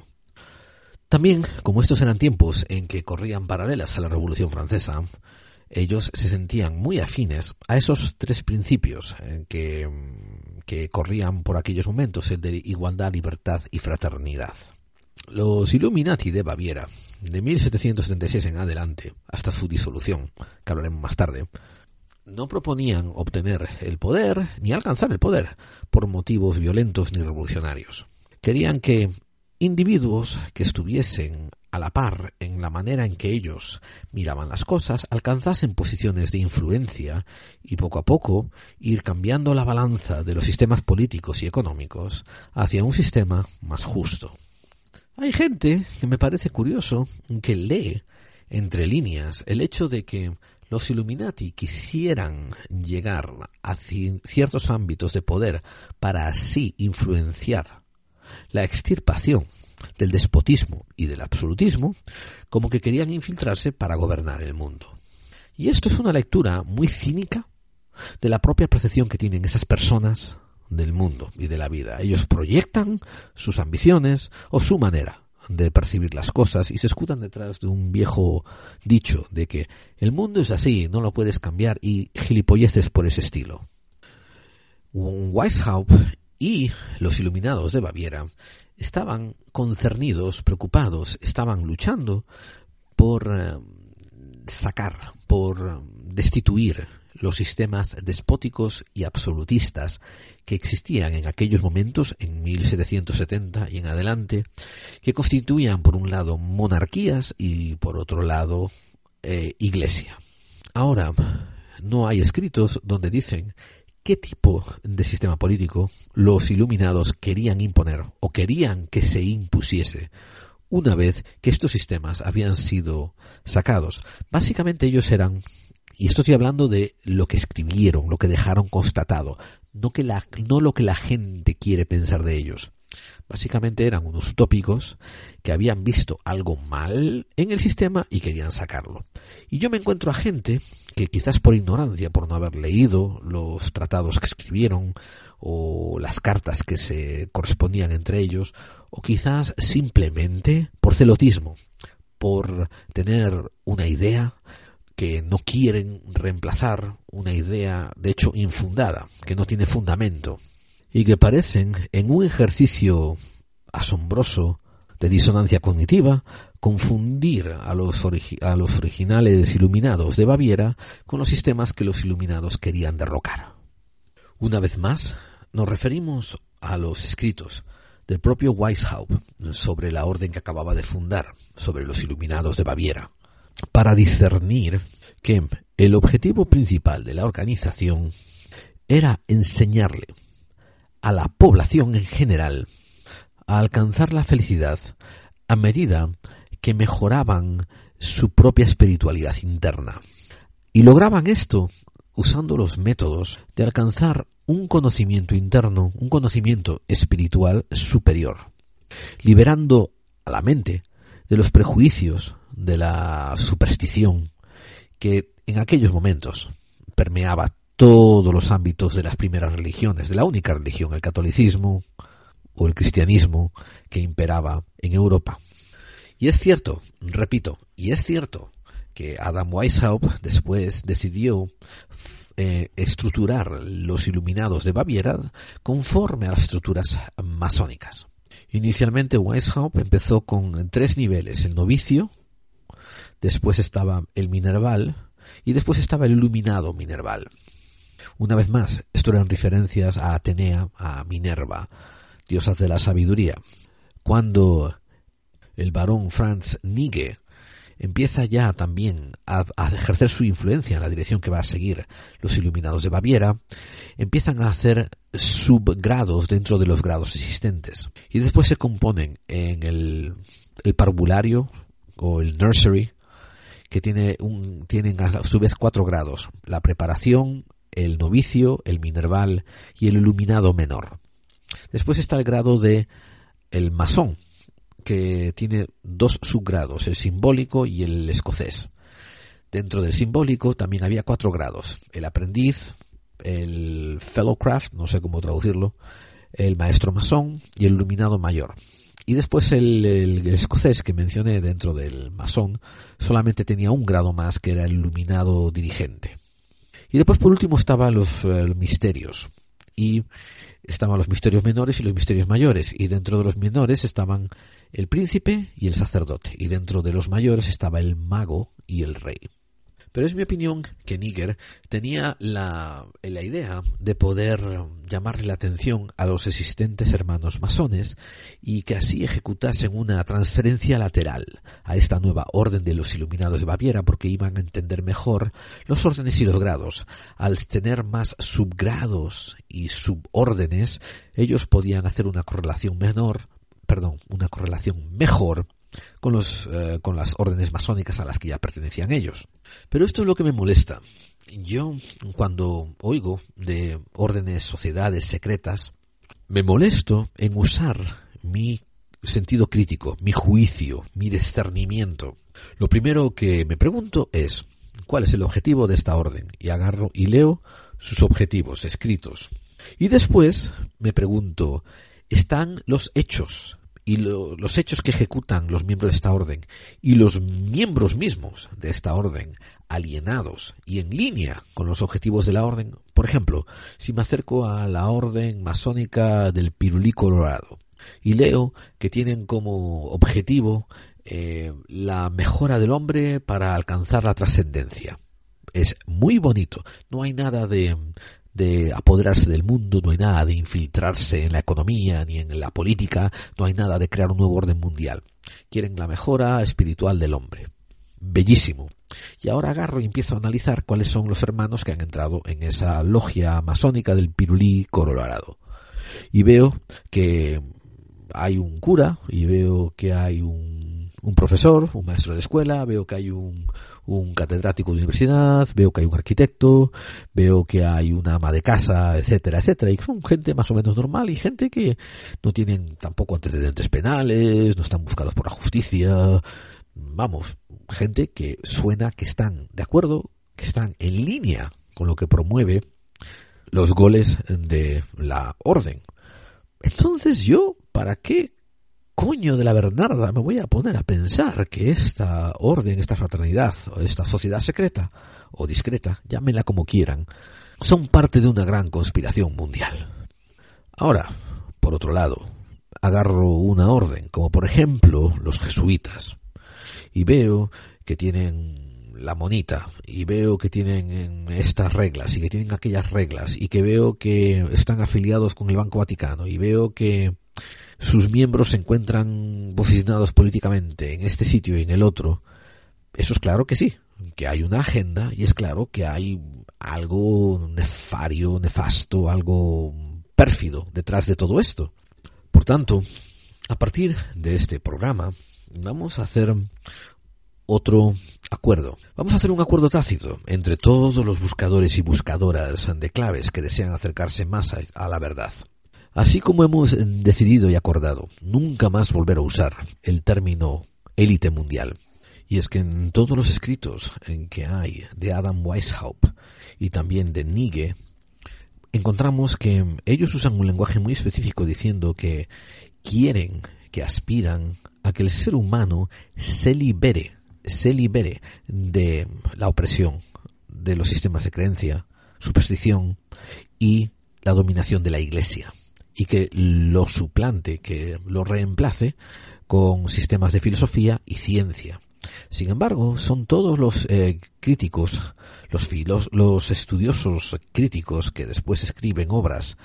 También, como estos eran tiempos en que corrían paralelas a la Revolución Francesa, ellos se sentían muy afines a esos tres principios eh, que, que corrían por aquellos momentos, el de igualdad, libertad y fraternidad. Los Illuminati de Baviera, de 1776 en adelante, hasta su disolución, que hablaremos más tarde, no proponían obtener el poder ni alcanzar el poder por motivos violentos ni revolucionarios. Querían que individuos que estuviesen a la par en la manera en que ellos miraban las cosas, alcanzasen posiciones de influencia y poco a poco ir cambiando la balanza de los sistemas políticos y económicos hacia un sistema más justo. Hay gente que me parece curioso que lee entre líneas el hecho de que los Illuminati quisieran llegar a ciertos ámbitos de poder para así influenciar la extirpación del despotismo y del absolutismo, como que querían infiltrarse para gobernar el mundo. Y esto es una lectura muy cínica de la propia percepción que tienen esas personas del mundo y de la vida. Ellos proyectan sus ambiciones o su manera de percibir las cosas y se escudan detrás de un viejo dicho de que el mundo es así, no lo puedes cambiar y gilipolleces por ese estilo. Weishaupt y los iluminados de Baviera estaban concernidos, preocupados, estaban luchando por eh, sacar, por destituir los sistemas despóticos y absolutistas que existían en aquellos momentos, en 1770 y en adelante, que constituían por un lado monarquías y por otro lado eh, iglesia. Ahora, no hay escritos donde dicen qué tipo de sistema político los iluminados querían imponer o querían que se impusiese una vez que estos sistemas habían sido sacados. Básicamente ellos eran, y esto estoy hablando de lo que escribieron, lo que dejaron constatado, no, que la, no lo que la gente quiere pensar de ellos. Básicamente eran unos utópicos que habían visto algo mal en el sistema y querían sacarlo. Y yo me encuentro a gente que quizás por ignorancia, por no haber leído los tratados que escribieron o las cartas que se correspondían entre ellos, o quizás simplemente por celotismo, por tener una idea que no quieren reemplazar, una idea de hecho infundada, que no tiene fundamento, y que parecen, en un ejercicio asombroso de disonancia cognitiva, confundir a los, a los originales iluminados de Baviera con los sistemas que los iluminados querían derrocar. Una vez más, nos referimos a los escritos del propio Weishaupt sobre la orden que acababa de fundar, sobre los iluminados de Baviera, para discernir que el objetivo principal de la organización era enseñarle a la población en general a alcanzar la felicidad a medida que mejoraban su propia espiritualidad interna. Y lograban esto usando los métodos de alcanzar un conocimiento interno, un conocimiento espiritual superior, liberando a la mente de los prejuicios, de la superstición que en aquellos momentos permeaba todos los ámbitos de las primeras religiones, de la única religión, el catolicismo o el cristianismo que imperaba en Europa. Y es cierto, repito, y es cierto que Adam Weishaupt después decidió eh, estructurar los iluminados de Baviera conforme a las estructuras masónicas. Inicialmente Weishaupt empezó con tres niveles, el novicio, después estaba el minerval y después estaba el iluminado minerval. Una vez más, esto eran referencias a Atenea, a Minerva, diosa de la sabiduría. Cuando el barón Franz Nige empieza ya también a, ejercer su influencia en la dirección que va a seguir los iluminados de Baviera, empiezan a hacer subgrados dentro de los grados existentes. Y después se componen en el, el parvulario o el nursery, que tiene un, tienen a su vez cuatro grados. La preparación, el novicio, el minerval y el iluminado menor. Después está el grado de el masón, que tiene dos subgrados, el simbólico y el escocés. Dentro del simbólico también había cuatro grados, el aprendiz, el fellowcraft, no sé cómo traducirlo, el maestro masón y el iluminado mayor. Y después el, escocés que mencioné dentro del masón solamente tenía un grado más que era el iluminado dirigente. Y después por último estaban los, eh, misterios. Y estaban los misterios menores y los misterios mayores. Y dentro de los menores estaban el príncipe y el sacerdote. Y dentro de los mayores estaba el mago y el rey. Pero es mi opinión que Níger tenía la, la, idea de poder llamarle la atención a los existentes hermanos masones y que así ejecutasen una transferencia lateral a esta nueva orden de los iluminados de Baviera porque iban a entender mejor los órdenes y los grados. Al tener más subgrados y subórdenes, ellos podían hacer una correlación menor, perdón, una correlación mejor con, los, eh, con las órdenes masónicas a las que ya pertenecían ellos. Pero esto es lo que me molesta. Yo, cuando oigo de órdenes, sociedades secretas, me molesto en usar mi sentido crítico, mi juicio, mi discernimiento. Lo primero que me pregunto es, ¿cuál es el objetivo de esta orden? Y agarro y leo sus objetivos escritos. Y después me pregunto, ¿están los hechos y los hechos que ejecutan los miembros de esta orden y los miembros mismos de esta orden alienados y en línea con los objetivos de la orden. Por ejemplo, si me acerco a la orden masónica del Pirulí Colorado y leo que tienen como objetivo eh, la mejora del hombre para alcanzar la trascendencia. Es muy bonito. No hay nada de, de apoderarse del mundo, no hay nada de infiltrarse en la economía ni en la política, no hay nada de crear un nuevo orden mundial. Quieren la mejora espiritual del hombre. Bellísimo. Y ahora agarro y empiezo a analizar cuáles son los hermanos que han entrado en esa logia masónica del Pirulí Colorado. Y veo que hay un cura, y veo que hay un, un profesor, un maestro de escuela, veo que hay un, un catedrático de universidad, veo que hay un arquitecto, veo que hay una ama de casa, etcétera, etcétera. Y son gente más o menos normal y gente que no tienen tampoco antecedentes penales, no están buscados por la justicia. Vamos, gente que suena que están de acuerdo, que están en línea con lo que promueve los goles de la orden. Entonces yo, ¿para qué coño de la Bernarda me voy a poner a pensar que esta orden, esta fraternidad, esta sociedad secreta o discreta, llámenla como quieran, son parte de una gran conspiración mundial? Ahora, por otro lado, agarro una orden, como por ejemplo los jesuitas, y veo que tienen la monita y veo que tienen estas reglas y que tienen aquellas reglas y que veo que están afiliados con el Banco Vaticano y veo que sus miembros se encuentran posicionados políticamente en este sitio y en el otro, eso es claro que sí, que hay una agenda y es claro que hay algo nefario, nefasto, algo pérfido detrás de todo esto. Por tanto, a partir de este programa, vamos a hacer otro acuerdo. Vamos a hacer un acuerdo tácito entre todos los buscadores y buscadoras de claves que desean acercarse más a, la verdad. Así como hemos decidido y acordado nunca más volver a usar el término élite mundial. Y es que en todos los escritos en que hay de Adam Weishaupt y también de Nige, encontramos que ellos usan un lenguaje muy específico diciendo que quieren, que aspiran a que el ser humano se libere, se libere de la opresión, de los sistemas de creencia, superstición y la dominación de la iglesia y que lo suplante, que lo reemplace con sistemas de filosofía y ciencia. Sin embargo, son todos los eh, críticos, los, filos, los estudiosos críticos que después escriben obras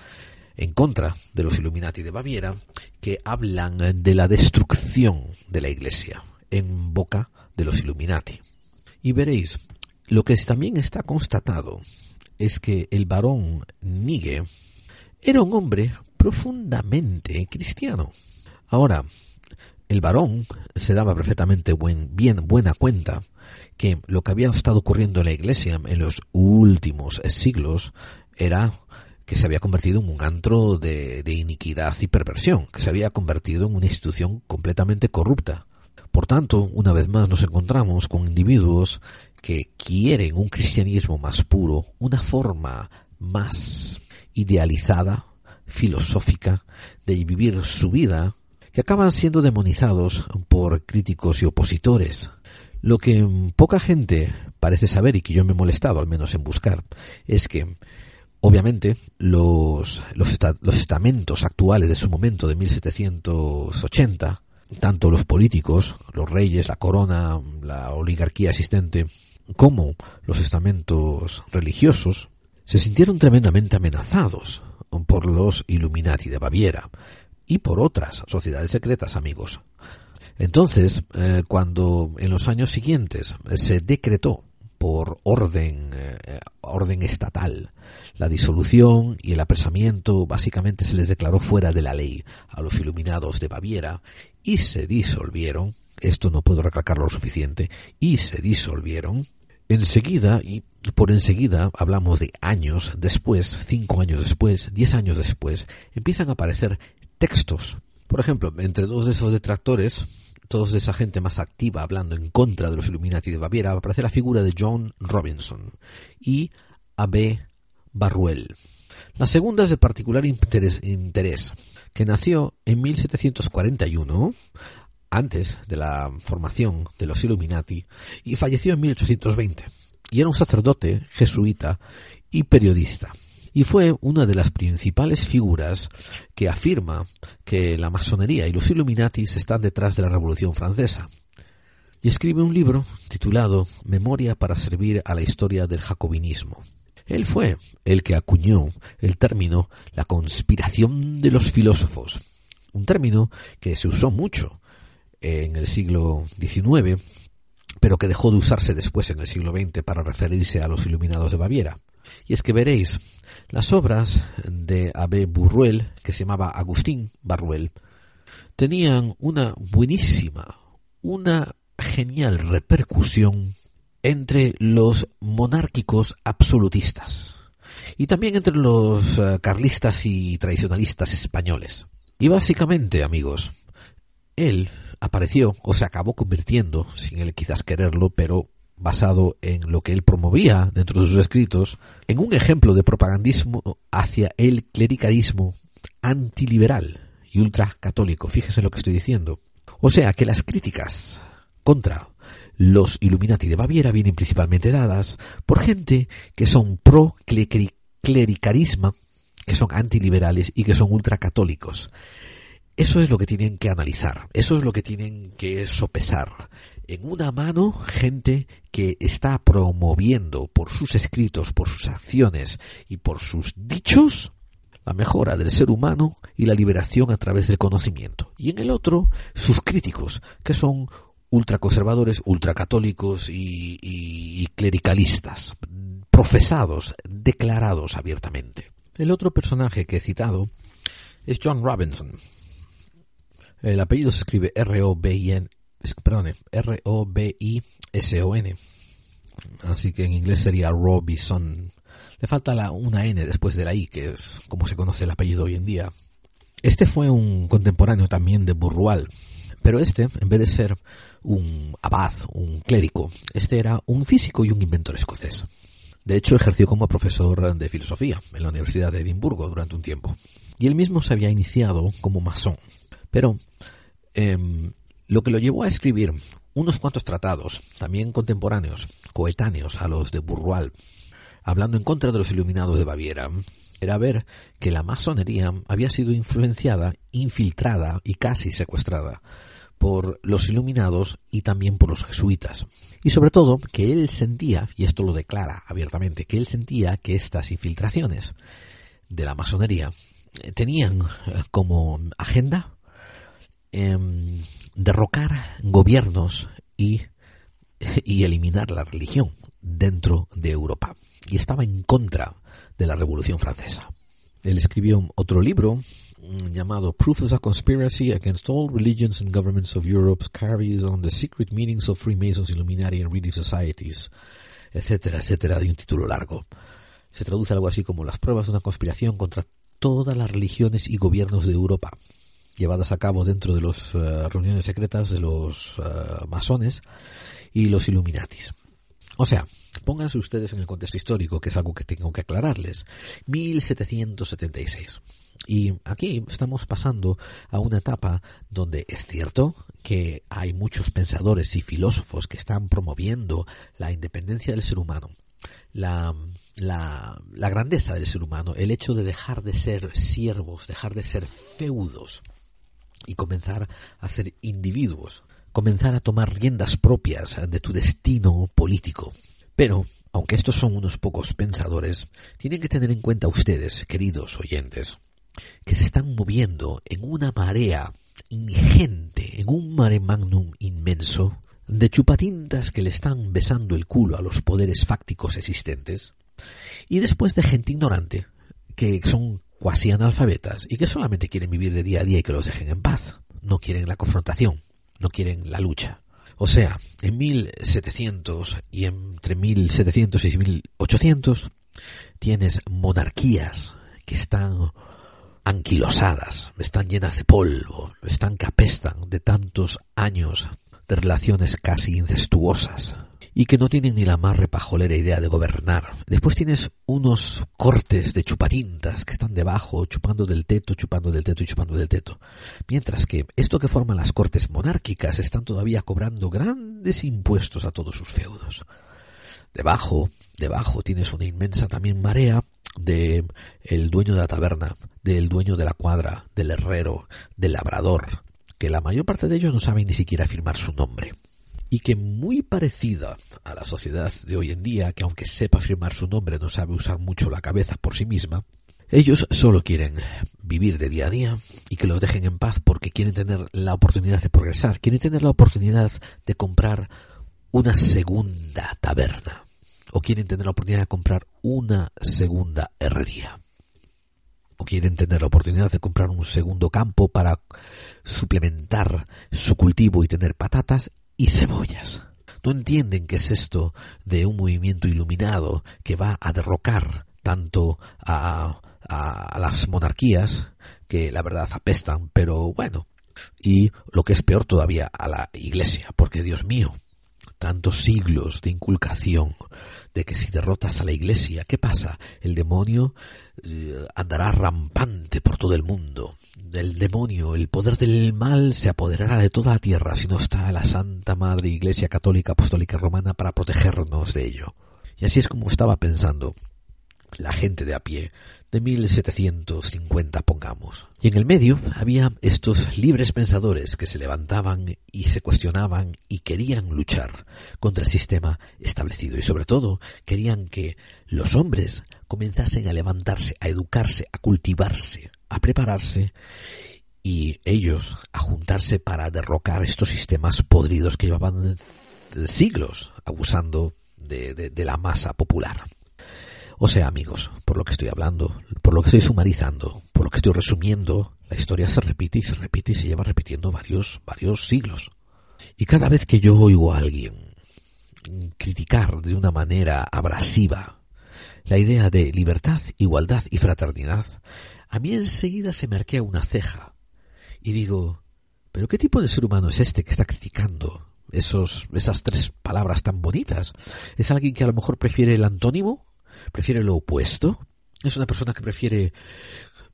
en contra de los Illuminati de Baviera, que hablan de la destrucción de la Iglesia en boca de los Illuminati. Y veréis, lo que también está constatado es que el varón Nige era un hombre profundamente cristiano. Ahora, el varón se daba perfectamente buen, bien buena cuenta que lo que había estado ocurriendo en la iglesia en los últimos siglos era que se había convertido en un antro de, de iniquidad y perversión, que se había convertido en una institución completamente corrupta. Por tanto, una vez más nos encontramos con individuos que quieren un cristianismo más puro, una forma más idealizada filosófica de vivir su vida que acaban siendo demonizados por críticos y opositores. Lo que poca gente parece saber y que yo me he molestado al menos en buscar es que obviamente los, los, los estamentos actuales de su momento de 1780 tanto los políticos, los reyes, la corona, la oligarquía existente, como los estamentos religiosos se sintieron tremendamente amenazados por los Illuminati de Baviera y por otras sociedades secretas, amigos. Entonces, eh, cuando en los años siguientes se decretó por orden, eh, orden estatal la disolución y el apresamiento, básicamente se les declaró fuera de la ley a los iluminados de Baviera y se disolvieron, esto no puedo recalcarlo lo suficiente, y se disolvieron, enseguida, y por enseguida hablamos de años después, cinco años después, diez años después, empiezan a aparecer textos. Por ejemplo, entre dos de esos detractores, todos de esa gente más activa hablando en contra de los Illuminati de Baviera, aparece la figura de John Robinson y A.B. Barruel. La segunda es de particular interés, interés, que nació en 1741, antes de la formación de los Illuminati, y falleció en 1820. Y era un sacerdote jesuita y periodista y fue una de las principales figuras que afirma que la masonería y los Illuminatis están detrás de la Revolución Francesa. Y escribe un libro titulado Memoria para servir a la historia del jacobinismo. Él fue el que acuñó el término la conspiración de los filósofos, un término que se usó mucho en el siglo XIX, pero que dejó de usarse después en el siglo XX para referirse a los iluminados de Baviera. Y es que veréis, las obras de Abbé Burruel, que se llamaba Agustín Barruel, tenían una buenísima, una genial repercusión entre los monárquicos absolutistas y también entre los eh, carlistas y tradicionalistas españoles. Y básicamente, amigos, él apareció o se acabó convirtiendo, sin él quizás quererlo, pero basado en lo que él promovía dentro de sus escritos, en un ejemplo de propagandismo hacia el clericalismo antiliberal y ultracatólico. Fíjese lo que estoy diciendo. O sea que las críticas contra los Illuminati de Baviera vienen principalmente dadas por gente que son pro clericalismo, que son antiliberales y que son ultracatólicos. Eso es lo que tienen que analizar, eso es lo que tienen que sopesar en una mano gente que está promoviendo por sus escritos, por sus acciones y por sus dichos la mejora del ser humano y la liberación a través del conocimiento. Y en el otro, sus críticos, que son ultraconservadores, ultracatólicos y, y clericalistas, profesados, declarados abiertamente. El otro personaje que he citado es John Robinson. El apellido se escribe R-O-B-I-N perdone, R-O-B-I-S-O-N. Así que en inglés sería Robinson. Le falta la, una N después de la I, que es como se conoce el apellido hoy en día. Este fue un contemporáneo también de Burrual, pero este, en vez de ser un abad, un clérigo, este era un físico y un inventor escocés. De hecho, ejerció como profesor de filosofía en la Universidad de Edimburgo durante un tiempo. Y él mismo se había iniciado como masón. Pero eh, lo que lo llevó a escribir unos cuantos tratados, también contemporáneos, coetáneos a los de Burrual, hablando en contra de los iluminados de Baviera, era ver que la masonería había sido influenciada, infiltrada y casi secuestrada por los iluminados y también por los jesuitas. Y sobre todo que él sentía, y esto lo declara abiertamente, que él sentía que estas infiltraciones de la masonería tenían como agenda em, derrocar gobiernos y, (laughs) y eliminar la religión dentro de Europa. Y estaba en contra de la Revolución Francesa. Él escribió otro libro mm, llamado Proof of a Conspiracy Against All Religions and Governments of Europe, carries on the secret meanings of Freemasons, Illuminati and Reading Societies, etcétera, etcétera, de un título largo. Se traduce algo así como las pruebas de una conspiración contra todas las religiones y gobiernos de Europa llevadas a cabo dentro de las eh, reuniones secretas de los eh, masones y los Illuminatis. O sea, pónganse ustedes en el contexto histórico, que es algo que tengo que aclararles. 1776. Y aquí estamos pasando a una etapa donde es cierto que hay muchos pensadores y filósofos que están promoviendo la independencia del ser humano, la, la, la grandeza del ser humano, el hecho de dejar de ser siervos, dejar de ser feudos y comenzar a ser individuos, comenzar a tomar riendas propias de tu destino político. Pero, aunque estos son unos pocos pensadores, tienen que tener en cuenta ustedes, queridos oyentes, que se están moviendo en una marea ingente, en un mare magnum inmenso, de chupatintas que le están besando el culo a los poderes fácticos existentes, y después de gente ignorante, que son cuasi analfabetas y que solamente quieren vivir de día a día y que los dejen en paz. No quieren la confrontación, no quieren la lucha. O sea, en 1700 y entre 1700 y 1800 tienes monarquías que están anquilosadas, están llenas de polvo, están que de tantos años de relaciones casi incestuosas y que no tienen ni la más repajolera idea de gobernar. Después tienes unos cortes de chupatintas que están debajo, chupando del teto, chupando del teto y chupando del teto. Mientras que esto que forman las cortes monárquicas están todavía cobrando grandes impuestos a todos sus feudos. Debajo, debajo tienes una inmensa también marea de el dueño de la taberna, del dueño de la cuadra, del herrero, del labrador, que la mayor parte de ellos no saben ni siquiera firmar su nombre y que muy parecida a la sociedad de hoy en día, que aunque sepa firmar su nombre no sabe usar mucho la cabeza por sí misma, ellos solo quieren vivir de día a día y que los dejen en paz porque quieren tener la oportunidad de progresar, quieren tener la oportunidad de comprar una segunda taberna o quieren tener la oportunidad de comprar una segunda herrería o quieren tener la oportunidad de comprar un segundo campo para suplementar su cultivo y tener patatas y cebollas. No entienden qué es esto de un movimiento iluminado que va a derrocar tanto a, a, las monarquías, que la verdad apestan, pero bueno, y lo que es peor todavía, a la iglesia, porque Dios mío, tantos siglos de inculcación de que si derrotas a la iglesia, ¿qué pasa? El demonio eh, andará rampante por todo el mundo. El demonio, el poder del mal se apoderará de toda la tierra si no está la Santa Madre Iglesia Católica Apostólica Romana para protegernos de ello. Y así es como estaba pensando la gente de a pie de 1750 pongamos. Y en el medio había estos libres pensadores que se levantaban y se cuestionaban y querían luchar contra el sistema establecido y sobre todo querían que los hombres comenzasen a levantarse, a educarse, a cultivarse, a prepararse y ellos a juntarse para derrocar estos sistemas podridos que llevaban siglos abusando de, de la masa popular. O sea, amigos, por lo que estoy hablando, por lo que estoy sumarizando, por lo que estoy resumiendo, la historia se repite y se repite y se lleva repitiendo varios, varios siglos. Y cada vez que yo oigo a alguien criticar de una manera abrasiva la idea de libertad, igualdad y fraternidad, a mí enseguida se me arquea una ceja y digo, ¿pero qué tipo de ser humano es este que está criticando esos, esas tres palabras tan bonitas? ¿Es alguien que a lo mejor prefiere el antónimo? prefiere lo opuesto. Es una persona que prefiere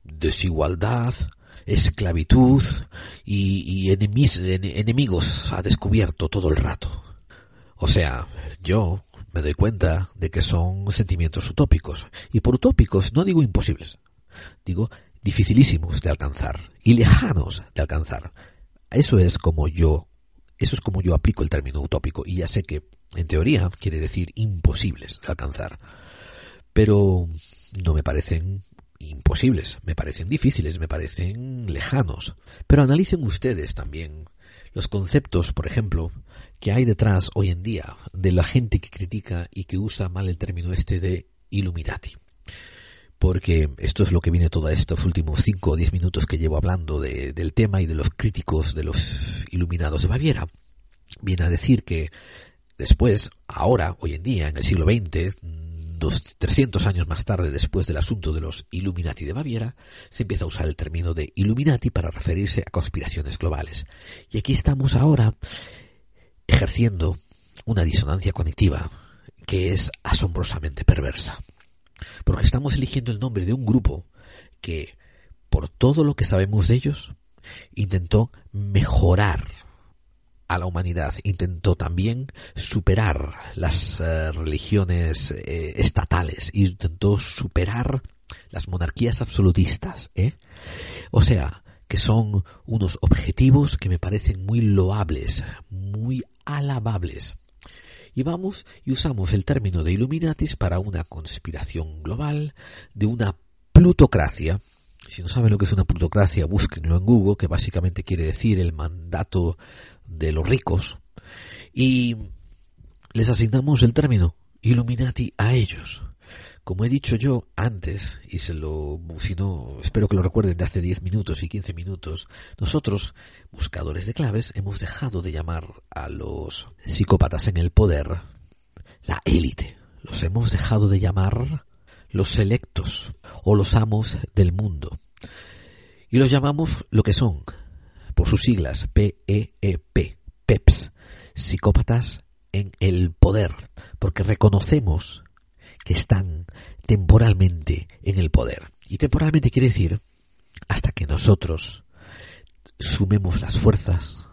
desigualdad, esclavitud y, y enemigos ha descubierto todo el rato. O sea, yo me doy cuenta de que son sentimientos utópicos. Y por utópicos no digo imposibles, digo dificilísimos de alcanzar y lejanos de alcanzar. Eso es como yo, eso es como yo aplico el término utópico y ya sé que en teoría quiere decir imposibles de alcanzar pero no me parecen imposibles, me parecen difíciles, me parecen lejanos. Pero analicen ustedes también los conceptos, por ejemplo, que hay detrás hoy en día de la gente que critica y que usa mal el término este de Illuminati. Porque esto es lo que viene todos estos últimos cinco o diez minutos que llevo hablando del tema y de los críticos de los iluminados de Baviera. Viene a decir que después, ahora, hoy en día, en el siglo XX, 300 años más tarde, después del asunto de los Illuminati de Baviera, se empieza a usar el término de Illuminati para referirse a conspiraciones globales. Y aquí estamos ahora ejerciendo una disonancia cognitiva que es asombrosamente perversa. Porque estamos eligiendo el nombre de un grupo que, por todo lo que sabemos de ellos, intentó mejorar a la humanidad. Intentó también superar las eh, religiones eh, estatales, intentó superar las monarquías absolutistas. ¿eh? O sea, que son unos objetivos que me parecen muy loables, muy alabables. Y vamos y usamos el término de Illuminatis para una conspiración global de una plutocracia. Si no saben lo que es una plutocracia, búsquenlo en Google, que básicamente quiere decir el mandato de los ricos. Y les asignamos el término Illuminati a ellos. Como he dicho yo antes, y se lo, si espero que lo recuerden de hace 10 minutos y 15 minutos, nosotros, buscadores de claves, hemos dejado de llamar a los psicópatas en el poder la élite. Los hemos dejado de llamar los selectos o los amos del mundo. Y los llamamos lo que son, por sus siglas P-E-E-P, PEPS, psicópatas en el poder, porque reconocemos que están temporalmente en el poder. Y temporalmente quiere decir hasta que nosotros sumemos las fuerzas,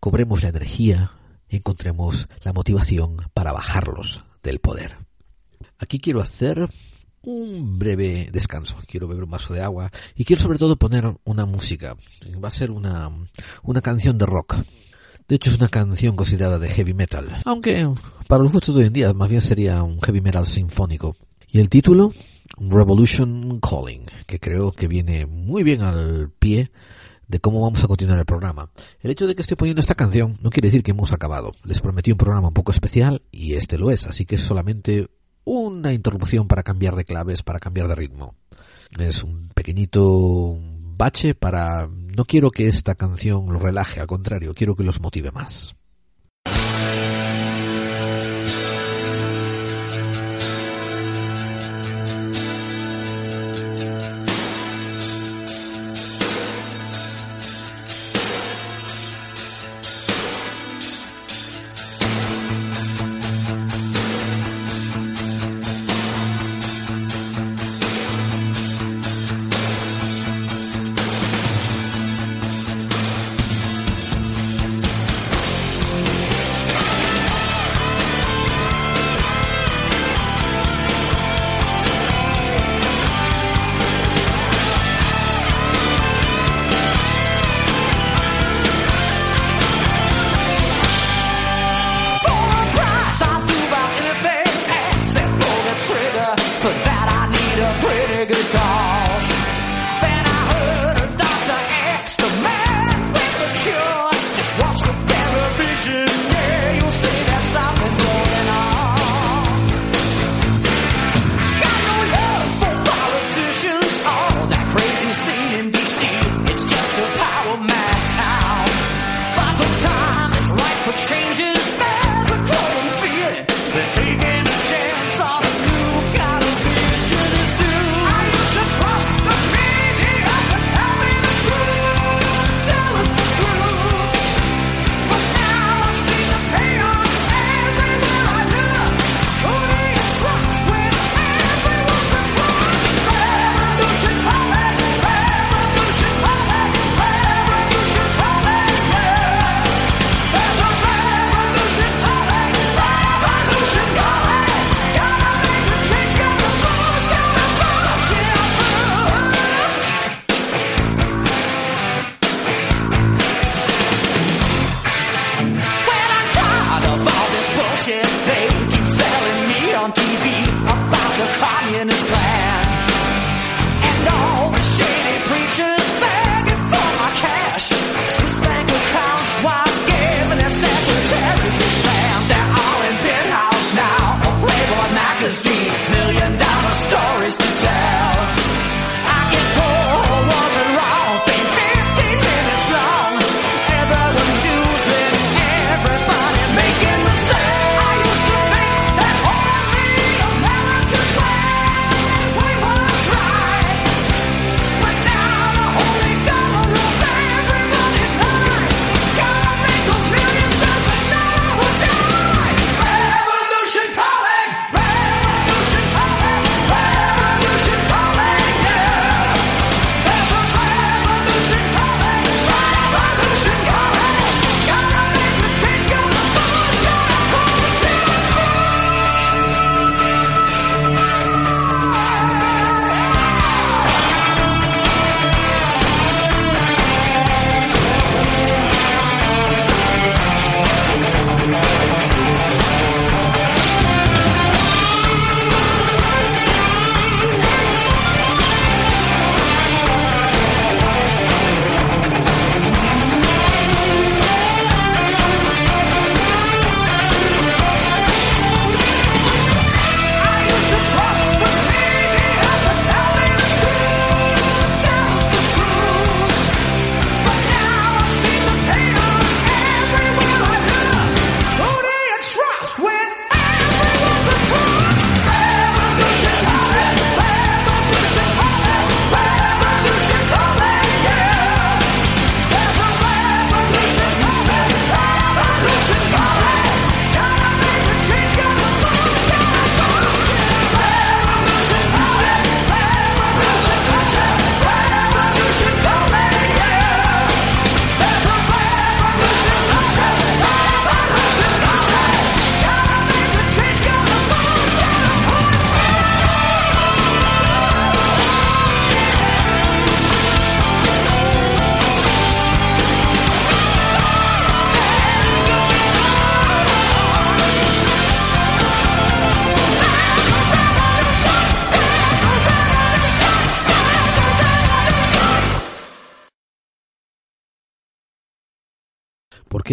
cobremos la energía, encontremos la motivación para bajarlos del poder. Aquí quiero hacer un breve descanso. Quiero beber un vaso de agua y quiero sobre todo poner una música. Va a ser una, una canción de rock. De hecho es una canción considerada de heavy metal, aunque para los gustos de hoy en día más bien sería un heavy metal sinfónico. Y el título, Revolution Calling, que creo que viene muy bien al pie de cómo vamos a continuar el programa. El hecho de que estoy poniendo esta canción no quiere decir que hemos acabado. Les prometí un programa un poco especial y este lo es, así que es solamente una interrupción para cambiar de claves, para cambiar de ritmo. Es un pequeñito bache para... No quiero que esta canción los relaje, al contrario, quiero que los motive más.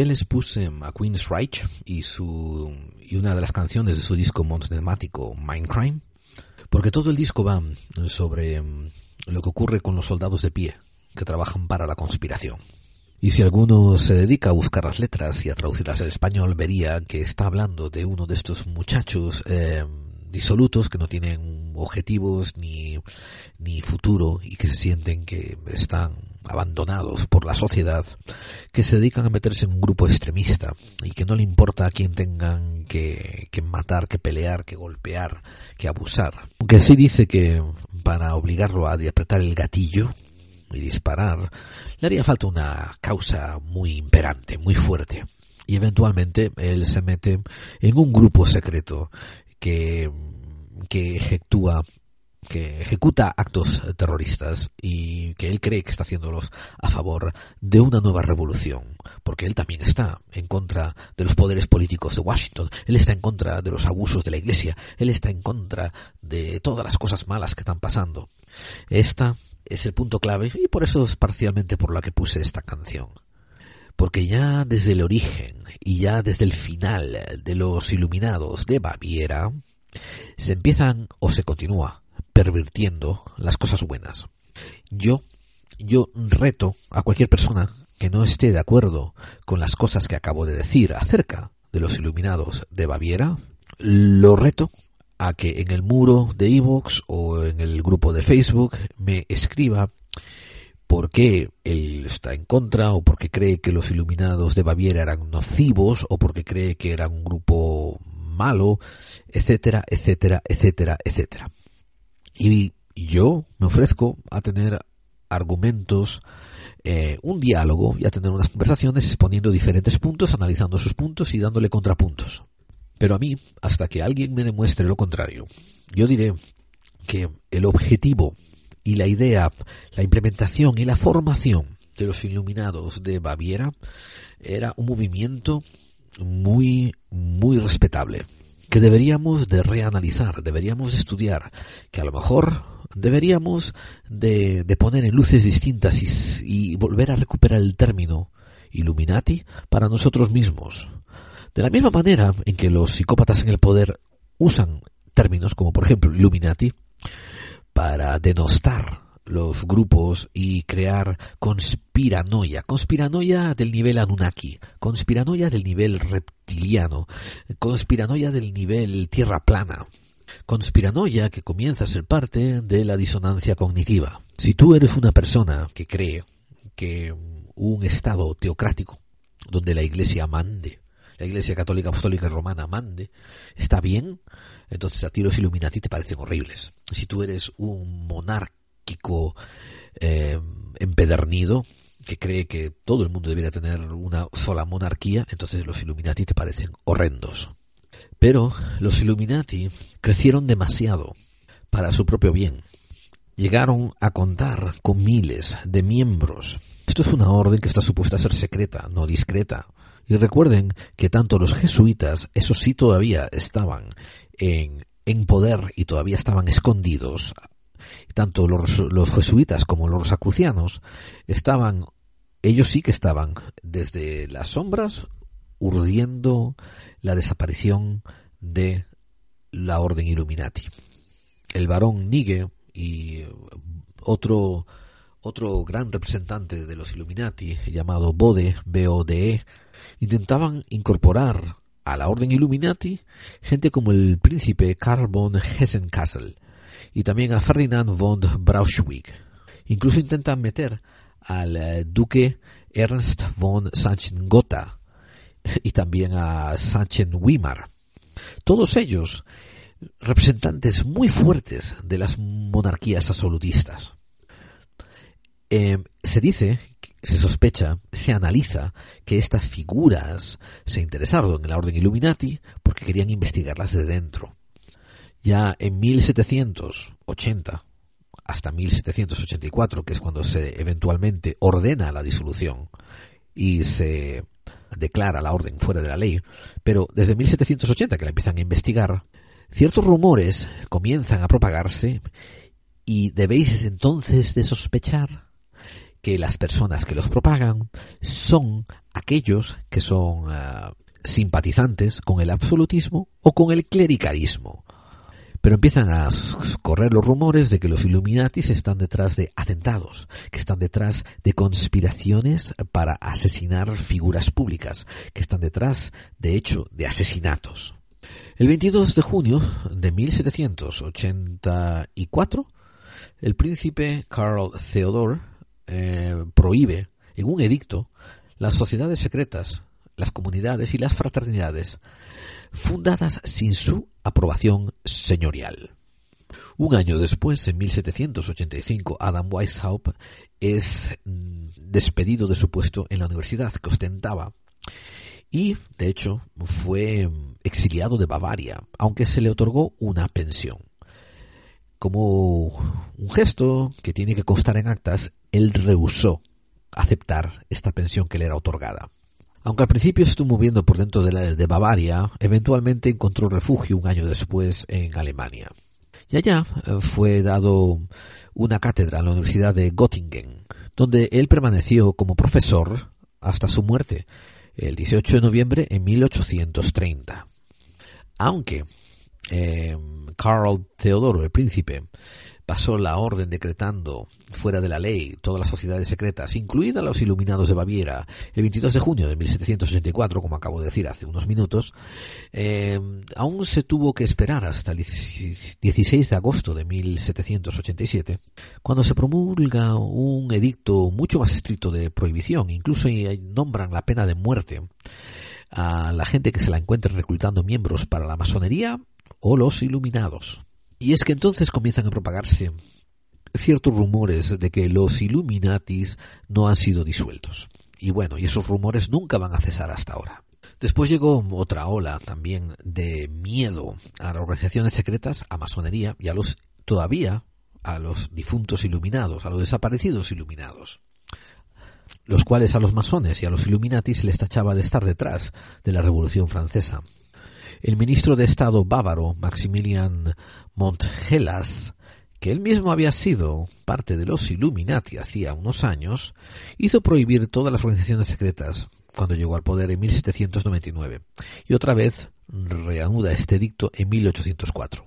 ¿Por qué les puse a Queen's Reich y, su, y una de las canciones de su disco monotemático Mindcrime? Porque todo el disco va sobre mm, lo que ocurre con los soldados de pie que trabajan para la conspiración. Y si alguno se dedica a buscar las letras y a traducirlas al español, vería que está hablando de uno de estos muchachos eh, disolutos que no tienen objetivos ni, ni futuro y que se sienten que están abandonados por la sociedad, que se dedican a meterse en un grupo extremista y que no le importa a quién tengan que, que matar, que pelear, que golpear, que abusar. Aunque sí dice que para obligarlo a apretar el gatillo y disparar, le haría falta una causa muy imperante, muy fuerte. Y eventualmente él se mete en un grupo secreto que, que ejecúa que ejecuta actos terroristas y que él cree que está haciéndolos a favor de una nueva revolución, porque él también está en contra de los poderes políticos de Washington, él está en contra de los abusos de la Iglesia, él está en contra de todas las cosas malas que están pasando. Esta es el punto clave y por eso es parcialmente por la que puse esta canción. Porque ya desde el origen y ya desde el final de los iluminados de Baviera, se empiezan o se continúa pervirtiendo las cosas buenas. Yo, yo reto a cualquier persona que no esté de acuerdo con las cosas que acabo de decir acerca de los iluminados de Baviera, lo reto a que en el muro de Evox o en el grupo de Facebook me escriba por qué él está en contra o porque cree que los iluminados de Baviera eran nocivos o porque cree que era un grupo malo, etcétera, etcétera, etcétera, etcétera. Y yo me ofrezco a tener argumentos, eh, un diálogo y a tener unas conversaciones exponiendo diferentes puntos, analizando sus puntos y dándole contrapuntos. Pero a mí, hasta que alguien me demuestre lo contrario, yo diré que el objetivo y la idea, la implementación y la formación de los iluminados de Baviera era un movimiento muy, muy respetable, que deberíamos de reanalizar, deberíamos de estudiar, que a lo mejor deberíamos de, poner en luces distintas y volver a recuperar el término Illuminati para nosotros mismos. De la misma manera en que los psicópatas en el poder usan términos como por ejemplo Illuminati para denostar los grupos y crear conspiranoia. Conspiranoia del nivel Anunnaki, conspiranoia del nivel reptiliano, conspiranoia del nivel tierra plana. Conspiranoia que comienza a ser parte de la disonancia cognitiva. Si tú eres una persona que cree que un Estado teocrático, donde la Iglesia mande, la Iglesia Católica Apostólica Romana mande, está bien, entonces a ti los Illuminati te parecen horribles. Si tú eres un monarca eh, empedernido que cree que todo el mundo debería tener una sola monarquía, entonces los Illuminati te parecen horrendos. Pero los Illuminati crecieron demasiado para su propio bien. Llegaron a contar con miles de miembros. Esto es una orden que está supuesta a ser secreta, no discreta. Y recuerden que tanto los jesuitas, esos sí todavía estaban en, en poder y todavía estaban escondidos tanto los, jesuitas como los rosacrucianos estaban, ellos sí que estaban desde las sombras urdiendo la desaparición de la orden Illuminati. El barón Nigue y otro otro gran representante de los Illuminati, llamado Bode, B-O-D-E, intentaban incorporar a la orden Illuminati gente como el príncipe Karl von Hessen-Kassel, y también a Ferdinand von Braunschweig. Incluso intentan meter al eh, duque Ernst von Sachsen-Gotha y también a Sachsen-Weimar. Todos ellos representantes muy fuertes de las monarquías absolutistas. Eh, se dice, se sospecha, se analiza que estas figuras se interesaron en la orden Illuminati porque querían investigarlas de dentro. Ya en 1780 hasta 1784, que es cuando se eventualmente ordena la disolución y se declara la orden fuera de la ley, pero desde 1780 que la empiezan a investigar, ciertos rumores comienzan a propagarse y debéis entonces de sospechar que las personas que los propagan son aquellos que son uh, simpatizantes con el absolutismo o con el clericalismo. Pero empiezan a correr los rumores de que los Illuminatis están detrás de atentados, que están detrás de conspiraciones para asesinar figuras públicas, que están detrás, de hecho, de asesinatos. El 22 de junio de 1784, el príncipe Karl Theodor eh, prohíbe en un edicto las sociedades secretas, las comunidades y las fraternidades fundadas sin su aprobación señorial. Un año después, en 1785, Adam Weishaupt es mm, despedido de su puesto en la universidad que ostentaba y, de hecho, fue exiliado de Bavaria, aunque se le otorgó una pensión. Como un gesto que tiene que constar en actas, él rehusó aceptar esta pensión que le era otorgada. Aunque al principio se estuvo moviendo por dentro de, la, de Bavaria, eventualmente encontró refugio un año después en Alemania. Y allá eh, fue dado una cátedra en la Universidad de Göttingen, donde él permaneció como profesor hasta su muerte, el 18 de noviembre en 1830. Aunque eh, Carl Teodoro, el príncipe, pasó la orden decretando fuera de la ley todas las sociedades secretas, incluidas los Iluminados de Baviera, el 22 de junio de 1784, como acabo de decir hace unos minutos, eh, aún se tuvo que esperar hasta el 16 de agosto de 1787, cuando se promulga un edicto mucho más estricto de prohibición, incluso nombran la pena de muerte a la gente que se la encuentre reclutando miembros para la masonería o los iluminados. Y es que entonces comienzan a propagarse ciertos rumores de que los Illuminatis no han sido disueltos. Y bueno, y esos rumores nunca van a cesar hasta ahora. Después llegó otra ola también de miedo a las organizaciones secretas, a masonería y a los todavía a los difuntos iluminados, a los desaparecidos iluminados, los cuales a los masones y a los Illuminatis se les tachaba de estar detrás de la Revolución Francesa. El ministro de Estado bávaro, Maximilian Montgelas, que él mismo había sido parte de los Illuminati hacía unos años, hizo prohibir todas las organizaciones secretas cuando llegó al poder en 1799 y otra vez reanuda este edicto en 1804.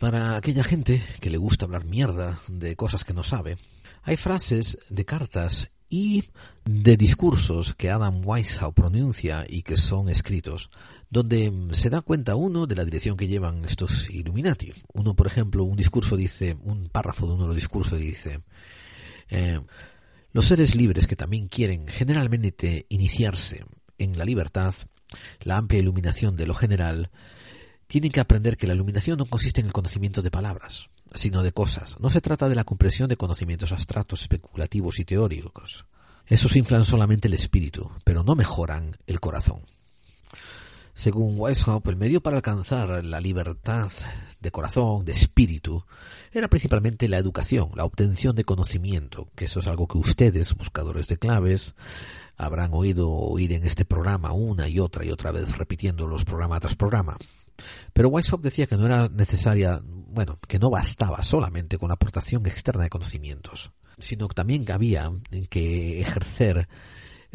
Para aquella gente que le gusta hablar mierda de cosas que no sabe, hay frases de cartas y de discursos que Adam Weishaupt pronuncia y que son escritos, donde se da cuenta uno de la dirección que llevan estos Illuminati. Uno, por ejemplo, un discurso dice, un párrafo de uno de los discursos dice, eh, los seres libres que también quieren generalmente iniciarse en la libertad, la amplia iluminación de lo general, tienen que aprender que la iluminación no consiste en el conocimiento de palabras, sino de cosas. No se trata de la comprensión de conocimientos abstractos, especulativos y teóricos. Esos inflan solamente el espíritu, pero no mejoran el corazón. Según Weishaupt, el medio para alcanzar la libertad de corazón, de espíritu, era principalmente la educación, la obtención de conocimiento, que eso es algo que ustedes, buscadores de claves, habrán oído oír en este programa una y otra y otra vez repitiendo los programa tras programa. Pero Weishaupt decía que no era necesaria, bueno, que no bastaba solamente con la aportación externa de conocimientos, sino que también había que ejercer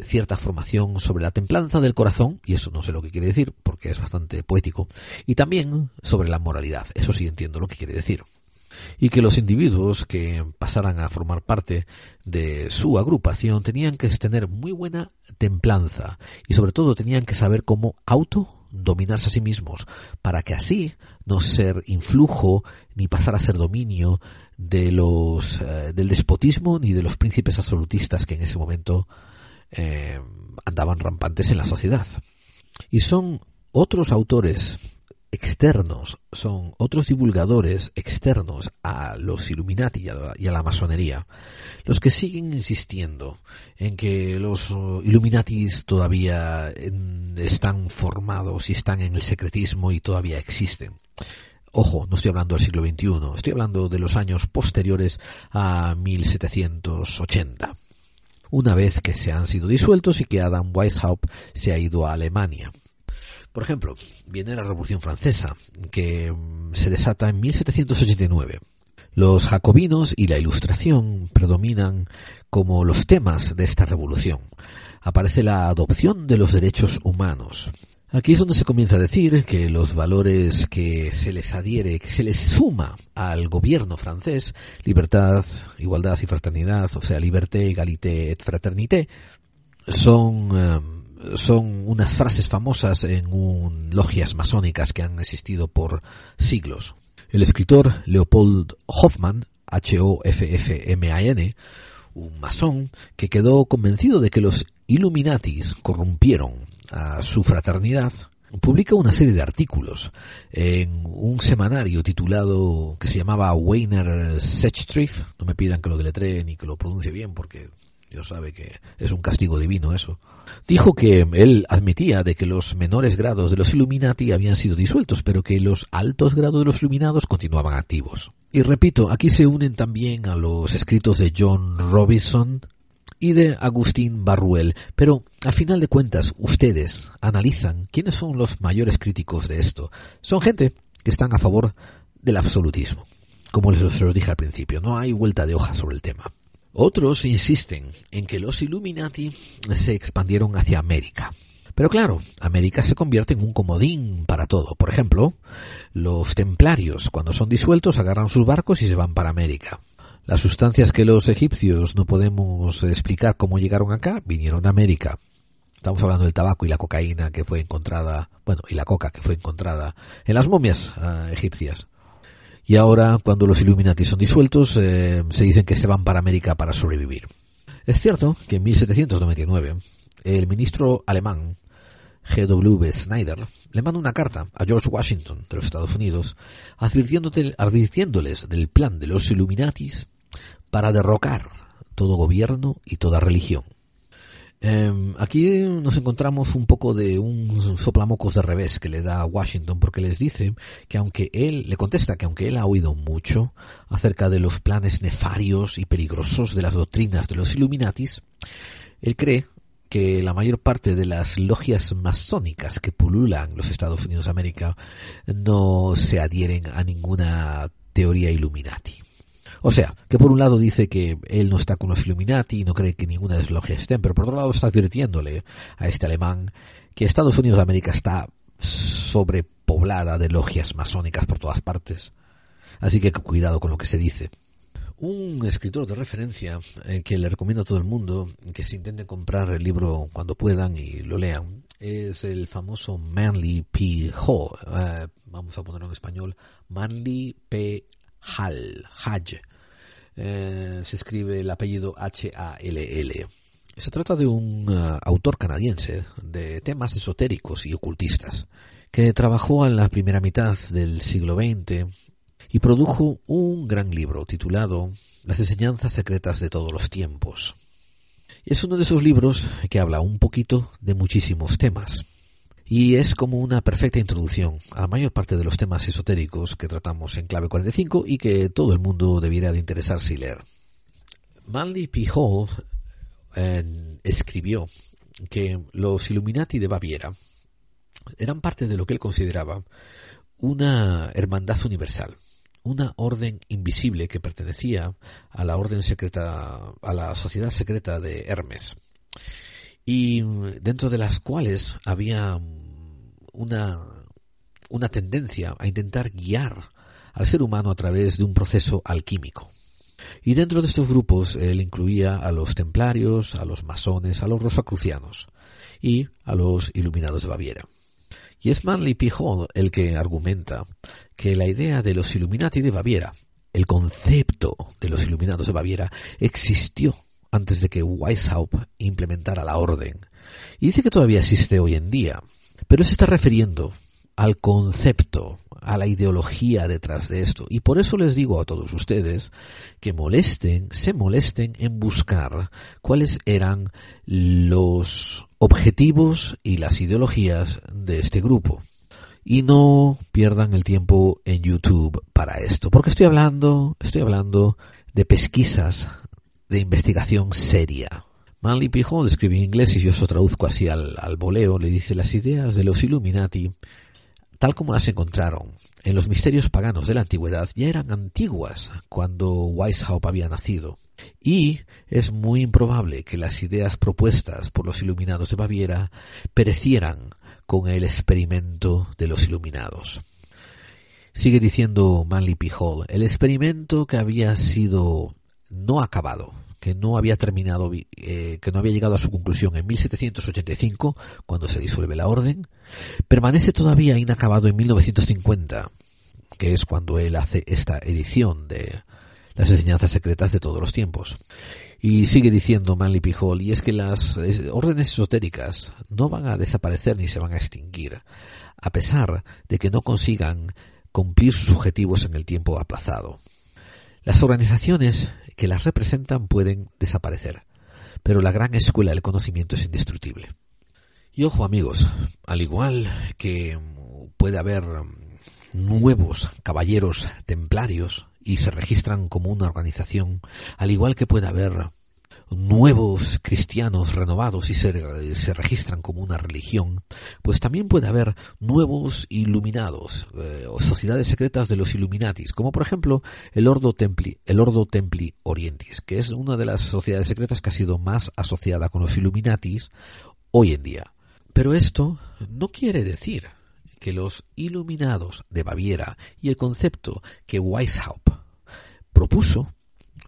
cierta formación sobre la templanza del corazón, y eso no sé lo que quiere decir, porque es bastante poético, y también sobre la moralidad, eso sí entiendo lo que quiere decir. Y que los individuos que pasaran a formar parte de su agrupación tenían que tener muy buena templanza y sobre todo tenían que saber cómo auto dominarse a sí mismos, para que así no ser influjo ni pasar a ser dominio de los eh, del despotismo ni de los príncipes absolutistas que en ese momento eh, andaban rampantes en la sociedad. Y son otros autores externos, son otros divulgadores externos a los Illuminati y a la, masonería, los que siguen insistiendo en que los Illuminatis todavía están formados y están en el secretismo y todavía existen. Ojo, no estoy hablando del siglo XXI, estoy hablando de los años posteriores a 1780 una vez que se han sido disueltos y que Adam Weishaupt se ha ido a Alemania. Por ejemplo, viene la Revolución Francesa, que mm, se desata en 1789. Los jacobinos y la ilustración predominan como los temas de esta revolución. Aparece la adopción de los derechos humanos. Aquí es donde se comienza a decir que los valores que se les adhiere, que se les suma al gobierno francés, libertad, igualdad y fraternidad, o sea, liberté, égalité et fraternité, son, eh, son unas frases famosas en un, logias masónicas que han existido por siglos. El escritor Leopold Hoffman, H-O-F-F-M-A-N, un masón que quedó convencido de que los Illuminatis corrompieron a su fraternidad, publica una serie de artículos en un semanario titulado que se llamaba Weiner Sechstriff. No me pidan que lo deletree ni que lo pronuncie bien porque Dios sabe que es un castigo divino eso. Dijo que él admitía de que los menores grados de los Illuminati habían sido disueltos, pero que los altos grados de los iluminados continuaban activos. Y repito, aquí se unen también a los escritos de John Robinson, y de Agustín Barruel. Pero, a final de cuentas, ustedes analizan quiénes son los mayores críticos de esto. Son gente que están a favor del absolutismo. Como les os dije al principio, no hay vuelta de hoja sobre el tema. Otros insisten en que los Illuminati se expandieron hacia América. Pero claro, América se convierte en un comodín para todo. Por ejemplo, los templarios, cuando son disueltos, agarran sus barcos y se van para América. Las sustancias que los egipcios no podemos explicar cómo llegaron acá vinieron de América. Estamos hablando del tabaco y la cocaína que fue encontrada, bueno, y la coca que fue encontrada en las momias ah, egipcias. Y ahora, cuando los Illuminati son disueltos, eh, se dicen que se van para América para sobrevivir. Es cierto que en 1799, el ministro alemán G.W. Snyder le manda una carta a George Washington de los Estados Unidos advirtiéndoles del plan de los Illuminatis para derrocar todo gobierno y toda religión. Em, aquí nos encontramos un poco de un soplamocos de revés que le da a Washington porque les dice que aunque él, le contesta que aunque él ha oído mucho acerca de los planes nefarios y peligrosos de las doctrinas de los Illuminatis, él cree que la mayor parte de las logias masónicas que pululan los Estados Unidos de América no se adhieren a ninguna teoría Illuminati. O sea, que por un lado dice que él no está con los Illuminati y no cree que ninguna de las logias estén, pero por otro lado está advirtiéndole a este alemán que Estados Unidos de América está sobrepoblada de logias masónicas por todas partes. Así que cuidado con lo que se dice. Un escritor de referencia eh, que le recomiendo a todo el mundo que se intente comprar el libro cuando puedan y lo lean es el famoso Manly P. Hall. Eh, vamos a ponerlo en español. Manly P. Hall. Hall. Eh, se escribe el apellido H-A-L-L. Se trata de un uh, autor canadiense de temas esotéricos y ocultistas que trabajó en la primera mitad del siglo XX y produjo un gran libro titulado Las enseñanzas secretas de todos los tiempos. Es uno de esos libros que habla un poquito de muchísimos temas y es como una perfecta introducción a la mayor parte de los temas esotéricos que tratamos en clave 45 y que todo el mundo debiera de interesarse y leer. Manly P. Hall escribió que los Illuminati de Baviera eran parte de lo que él consideraba una hermandad universal, una orden invisible que pertenecía a la orden secreta, a la sociedad secreta de Hermes, y dentro de las cuales había una, una tendencia a intentar guiar al ser humano a través de un proceso alquímico. Y dentro de estos grupos él incluía a los templarios, a los masones, a los rosacrucianos y a los iluminados de Baviera. Y es Manly P. El que argumenta que la idea de los Illuminati de Baviera, el concepto de los iluminados de Baviera, existió antes de que Weishaupt implementara la orden. Y dice que todavía existe hoy en día, pero se está refiriendo al concepto, a la ideología detrás de esto. Y por eso les digo a todos ustedes que molesten, se molesten en buscar cuáles eran los objetivos y las ideologías de este grupo. Y no pierdan el tiempo en YouTube para esto, porque estoy hablando, estoy hablando de pesquisas de investigación seria, Manly P. Hall escribe en inglés y yo eso traduzco así al, al voleo, le dice las ideas de los Illuminati, tal como las encontraron en los misterios paganos de la antigüedad ya eran antiguas cuando Weishaupt había nacido. Y es muy improbable que las ideas propuestas por los iluminados de Baviera perecieran con el experimento de los iluminados. Sigue diciendo Manly P. Hall, el experimento que había sido no acabado, que no había terminado, eh, que no había llegado a su conclusión en 1785, cuando se disuelve la orden, permanece todavía inacabado en 1950, que es cuando él hace esta edición de las enseñanzas secretas de todos los tiempos. Y sigue diciendo Manly P. Hall, y es que las órdenes esotéricas no van a desaparecer ni se van a extinguir, a pesar de que no consigan cumplir sus objetivos en el tiempo aplazado. Las organizaciones que las representan pueden desaparecer, pero la gran escuela del conocimiento es indestructible. Y ojo amigos, al igual que puede haber nuevos caballeros templarios y se registran como una organización, al igual que puede haber nuevos cristianos renovados y se, registran como una religión, pues también puede haber nuevos iluminados eh, o sociedades secretas de los Illuminatis, como por ejemplo el Ordo Templi, el Ordo Templi Orientis, que es una de las sociedades secretas que ha sido más asociada con los Illuminatis hoy en día. Pero esto no quiere decir que los iluminados de Baviera y el concepto que Weishaupt propuso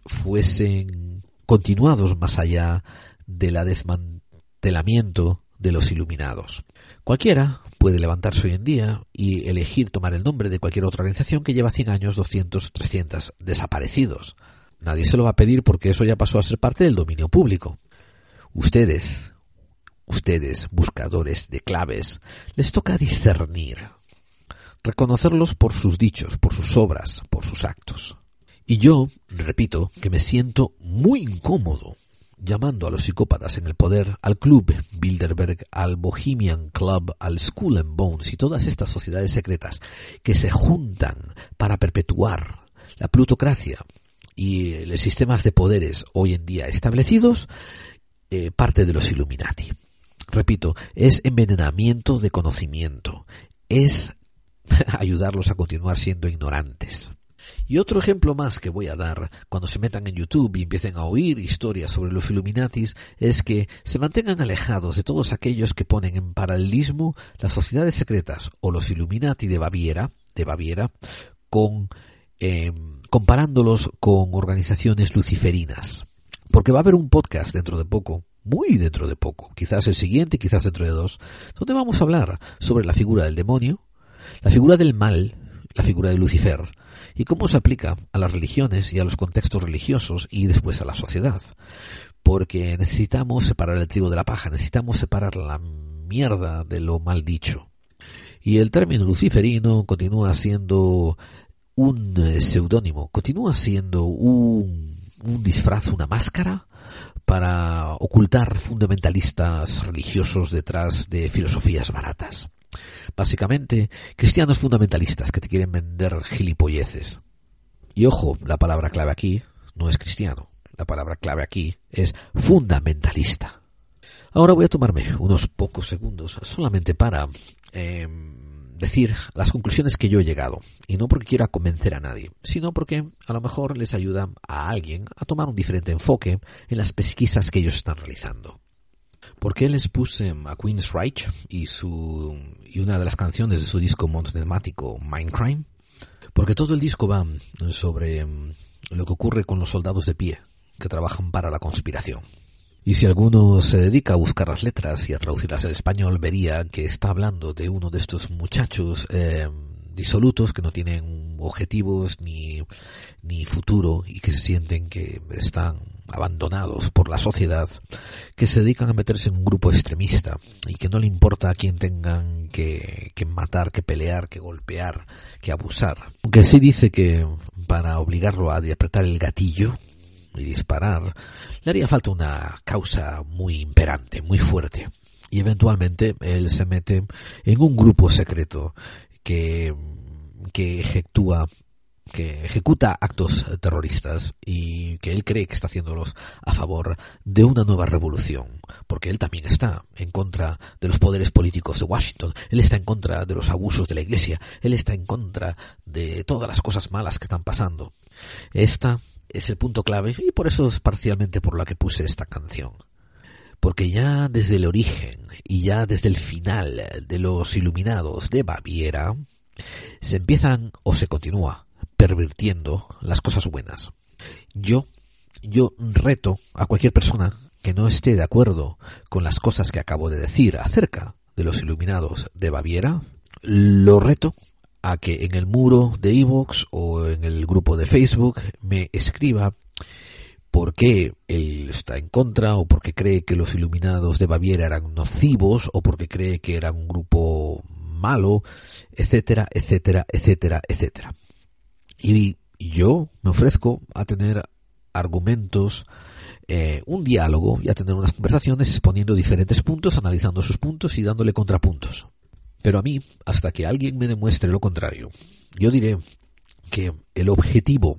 fuesen continuados más allá del desmantelamiento de los iluminados. Cualquiera puede levantarse hoy en día y elegir tomar el nombre de cualquier otra organización que lleva 100 años, 200, 300 desaparecidos. Nadie se lo va a pedir porque eso ya pasó a ser parte del dominio público. Ustedes, ustedes, buscadores de claves, les toca discernir, reconocerlos por sus dichos, por sus obras, por sus actos. Y yo, repito, que me siento muy incómodo llamando a los psicópatas en el poder, al Club Bilderberg, al Bohemian Club, al Skull and Bones y todas estas sociedades secretas que se juntan para perpetuar la plutocracia y los sistemas de poderes hoy en día establecidos, eh, parte de los Illuminati. Repito, es envenenamiento de conocimiento, es (laughs) ayudarlos a continuar siendo ignorantes. Y otro ejemplo más que voy a dar cuando se metan en YouTube y empiecen a oír historias sobre los Illuminatis es que se mantengan alejados de todos aquellos que ponen en paralelismo las sociedades secretas o los Illuminati de Baviera, de Baviera, con em, comparándolos con organizaciones luciferinas. Porque va a haber un podcast dentro de poco muy dentro de poco, quizás el siguiente, quizás dentro de dos, donde vamos a hablar sobre la figura del demonio, la figura del mal, la figura de Lucifer, y cómo se aplica a las religiones y a los contextos religiosos y después a la sociedad. Porque necesitamos separar el trigo de la paja, necesitamos separar la mierda de lo mal dicho. Y el término luciferino continúa siendo un eh, seudónimo, continúa siendo un, un disfraz, una máscara para ocultar fundamentalistas religiosos detrás de filosofías baratas. Básicamente, cristianos fundamentalistas que te quieren vender gilipolleces. Y ojo, la palabra clave aquí no es cristiano. La palabra clave aquí es fundamentalista. Ahora voy a tomarme unos pocos segundos solamente para em, decir las conclusiones que yo he llegado. Y no porque quiera convencer a nadie, sino porque a lo mejor les ayuda a alguien a tomar un diferente enfoque en las pesquisas que ellos están realizando. ¿Por qué les puse a Queen's Reich y, su, y una de las canciones de su disco monotemático Mindcrime? Porque todo el disco va sobre mm, lo que ocurre con los soldados de pie que trabajan para la conspiración. Y si alguno se dedica a buscar las letras y a traducirlas al español, vería que está hablando de uno de estos muchachos eh, disolutos que no tienen objetivos ni, ni futuro y que se sienten que están abandonados por la sociedad, que se dedican a meterse en un grupo extremista y que no le importa a quién tengan que, que matar, que pelear, que golpear, que abusar. Aunque sí dice que para obligarlo a apretar el gatillo y disparar, le haría falta una causa muy imperante, muy fuerte. Y eventualmente él se mete en un grupo secreto que, que ejecúa que ejecuta actos terroristas y que él cree que está haciéndolos a favor de una nueva revolución, porque él también está en contra de los poderes políticos de Washington, él está en contra de los abusos de la Iglesia, él está en contra de todas las cosas malas que están pasando. Esta es el punto clave y por eso es parcialmente por la que puse esta canción. Porque ya desde el origen y ya desde el final de los iluminados de Baviera, se empiezan o se continúa pervirtiendo las cosas buenas. Yo, yo reto a cualquier persona que no esté de acuerdo con las cosas que acabo de decir acerca de los iluminados de Baviera, lo reto a que en el muro de Evox o en el grupo de Facebook me escriba por qué él está en contra o porque cree que los iluminados de Baviera eran nocivos o porque cree que era un grupo malo, etcétera, etcétera, etcétera, etcétera. Y yo me ofrezco a tener argumentos, eh, un diálogo y a tener unas conversaciones exponiendo diferentes puntos, analizando sus puntos y dándole contrapuntos. Pero a mí, hasta que alguien me demuestre lo contrario, yo diré que el objetivo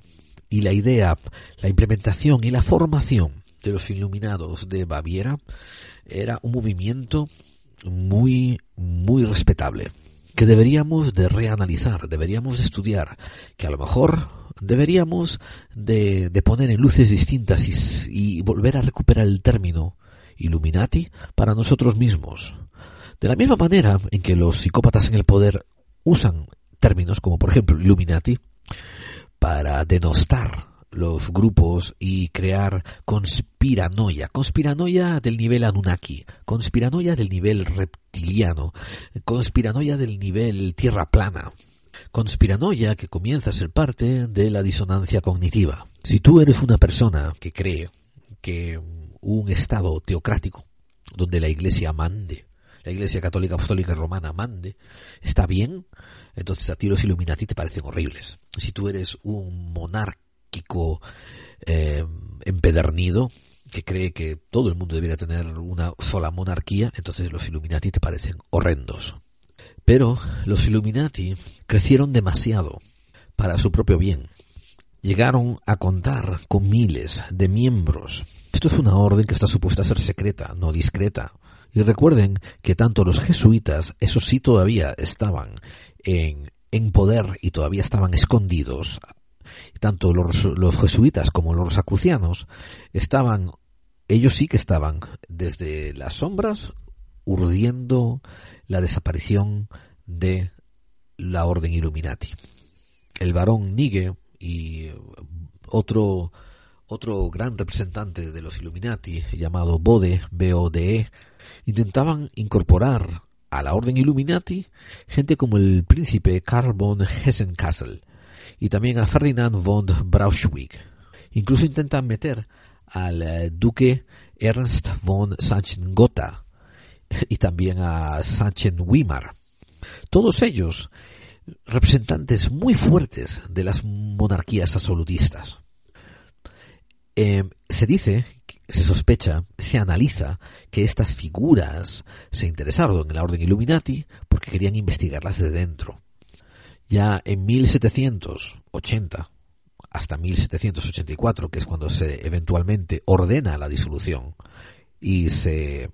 y la idea, la implementación y la formación de los iluminados de Baviera era un movimiento muy, muy respetable, que deberíamos de reanalizar, deberíamos de estudiar, que a lo mejor deberíamos de, poner en luces distintas y, y volver a recuperar el término Illuminati para nosotros mismos. De la misma manera en que los psicópatas en el poder usan términos como por ejemplo Illuminati para denostar los grupos y crear conspiranoia. Conspiranoia del nivel Anunnaki, conspiranoia del nivel reptiliano, conspiranoia del nivel tierra plana. Conspiranoia que comienza a ser parte de la disonancia cognitiva. Si tú eres una persona que cree que un Estado teocrático, donde la Iglesia mande, la Iglesia Católica Apostólica Romana mande, está bien, entonces a ti los Illuminati te parecen horribles. Si tú eres un monarca eh, empedernido que cree que todo el mundo debería tener una sola monarquía, entonces los Illuminati te parecen horrendos. Pero los Illuminati crecieron demasiado para su propio bien. Llegaron a contar con miles de miembros. Esto es una orden que está supuesta a ser secreta, no discreta. Y recuerden que tanto los jesuitas, esos sí todavía estaban en, en poder y todavía estaban escondidos tanto los, jesuitas como los rosacrucianos estaban, ellos sí que estaban desde las sombras urdiendo la desaparición de la orden Illuminati. El barón Nigue y otro otro gran representante de los Illuminati llamado Bode, B-O-D-E, intentaban incorporar a la orden Illuminati gente como el príncipe Karl von Hessen-Kassel, y también a Ferdinand von Braunschweig. Incluso intentan meter al eh, duque Ernst von Sachsen-Gotha y también a Sachsen-Weimar. Todos ellos representantes muy fuertes de las monarquías absolutistas. Eh, se dice, se sospecha, se analiza que estas figuras se interesaron en la orden Illuminati porque querían investigarlas de dentro. Ya en 1780 hasta 1784, que es cuando se eventualmente ordena la disolución y se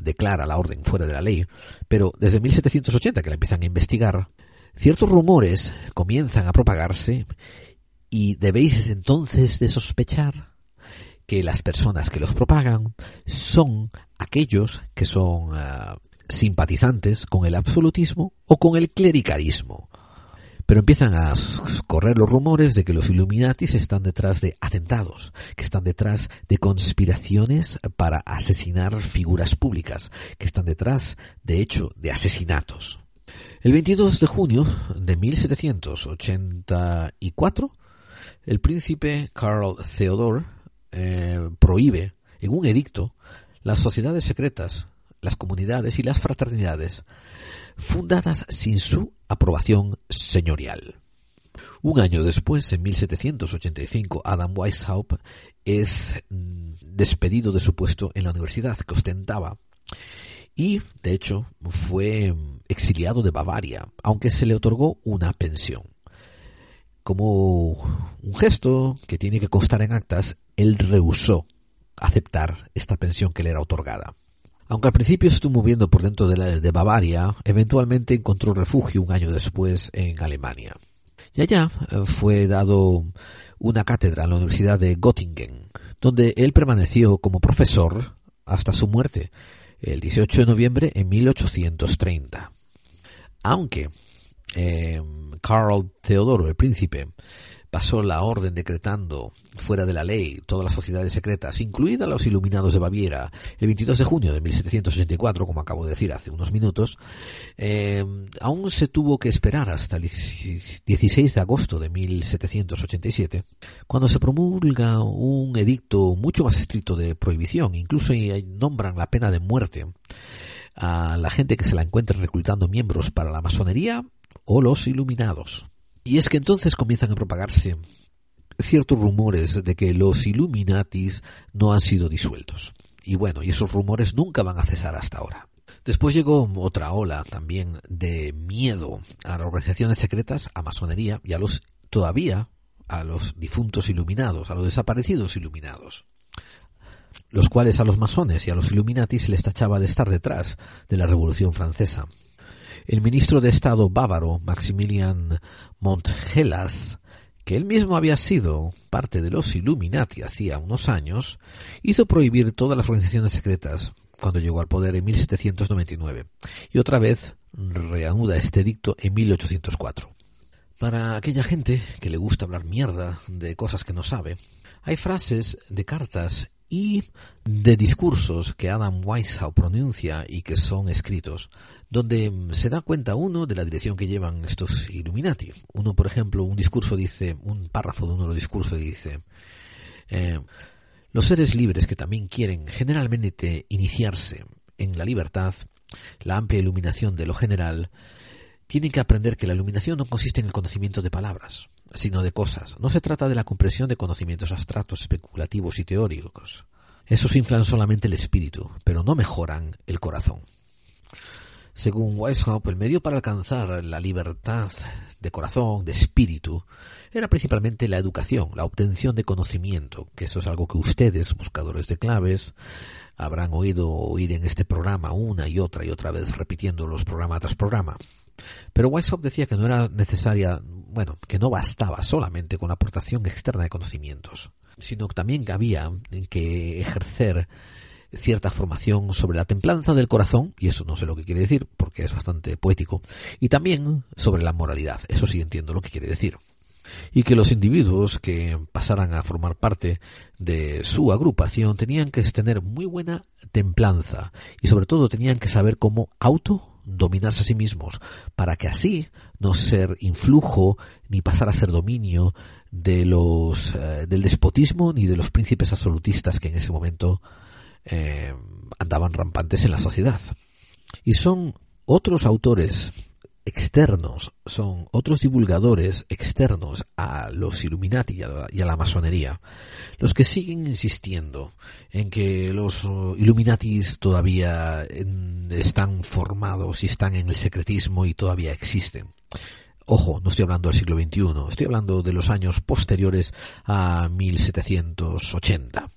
declara la orden fuera de la ley, pero desde 1780 que la empiezan a investigar, ciertos rumores comienzan a propagarse y debéis entonces de sospechar que las personas que los propagan son aquellos que son ah, simpatizantes con el absolutismo o con el clericalismo. Pero empiezan a correr los rumores de que los Illuminatis están detrás de atentados, que están detrás de conspiraciones para asesinar figuras públicas, que están detrás, de hecho, de asesinatos. El 22 de junio de 1784, el príncipe Karl Theodor eh, prohíbe en un edicto las sociedades secretas, las comunidades y las fraternidades fundadas sin su aprobación señorial. Un año después, en 1785, Adam Weishaupt es mm, despedido de su puesto en la universidad que ostentaba y, de hecho, fue mm, exiliado de Bavaria, aunque se le otorgó una pensión. como un gesto que tiene que constar en actas, él rehusó aceptar esta pensión que le era otorgada. Aunque al principio estuvo moviendo por dentro de, de Bavaria, eventualmente encontró refugio un año después en Alemania. Y allá eh, fue dado una cátedra en la Universidad de Göttingen, donde él permaneció como profesor hasta su muerte, el 18 de noviembre en 1830. Aunque eh, Carl Teodoro, el príncipe, pasó la orden decretando fuera de la ley todas las sociedades secretas, incluidas los iluminados de Baviera, el 22 de junio de 1784, como acabo de decir hace unos minutos, eh, aún se tuvo que esperar hasta el 16 de agosto de 1787, cuando se promulga un edicto mucho más estricto de prohibición, incluso nombran la pena de muerte a la gente que se la encuentre reclutando miembros para la masonería o los iluminados. Y es que entonces comienzan a propagarse ciertos rumores de que los Illuminatis no han sido disueltos. Y bueno, y esos rumores nunca van a cesar hasta ahora. Después llegó otra ola también de miedo a las organizaciones secretas, a masonería y a los todavía a los difuntos iluminados, a los desaparecidos iluminados, los cuales a los masones y a los Illuminatis les tachaba de estar detrás de la Revolución Francesa el ministro de Estado bávaro, Maximilian Montgelas, que él mismo había sido parte de los Illuminati hacía unos años, hizo prohibir todas las organizaciones secretas cuando llegó al poder en 1799 y otra vez reanuda este dicto en 1804. Para aquella gente que le gusta hablar mierda de cosas que no sabe, hay frases de cartas y de discursos que Adam Weishaupt pronuncia y que son escritos, donde se da cuenta uno de la dirección que llevan estos Illuminati. Uno, por ejemplo, un discurso dice, un párrafo de uno de los discursos dice, eh, los seres libres que también quieren generalmente iniciarse en la libertad, la amplia iluminación de lo general, tienen que aprender que la iluminación no consiste en el conocimiento de palabras, sino de cosas. No se trata de la comprensión de conocimientos abstractos, especulativos y teóricos. Esos inflan solamente el espíritu, pero no mejoran el corazón. Según Weishaupt, el medio para alcanzar la libertad de corazón, de espíritu, era principalmente la educación, la obtención de conocimiento, que eso es algo que ustedes, buscadores de claves, habrán oído oír en este programa una y otra y otra vez repitiendo los programas tras programa. Pero Weishaupt decía que no era necesaria, bueno, que no bastaba solamente con la aportación externa de conocimientos, sino que también había que ejercer cierta formación sobre la templanza del corazón, y eso no sé lo que quiere decir, porque es bastante poético, y también sobre la moralidad, eso sí entiendo lo que quiere decir. Y que los individuos que pasaran a formar parte de su agrupación tenían que tener muy buena templanza y sobre todo tenían que saber cómo auto dominarse a sí mismos, para que así no ser influjo ni pasar a ser dominio de los eh, del despotismo ni de los príncipes absolutistas que en ese momento eh, andaban rampantes en la sociedad. Y son otros autores externos, son otros divulgadores externos a los Illuminati y a la, masonería, los que siguen insistiendo en que los Illuminatis todavía están formados y están en el secretismo y todavía existen. Ojo, no estoy hablando del siglo XXI, estoy hablando de los años posteriores a 1780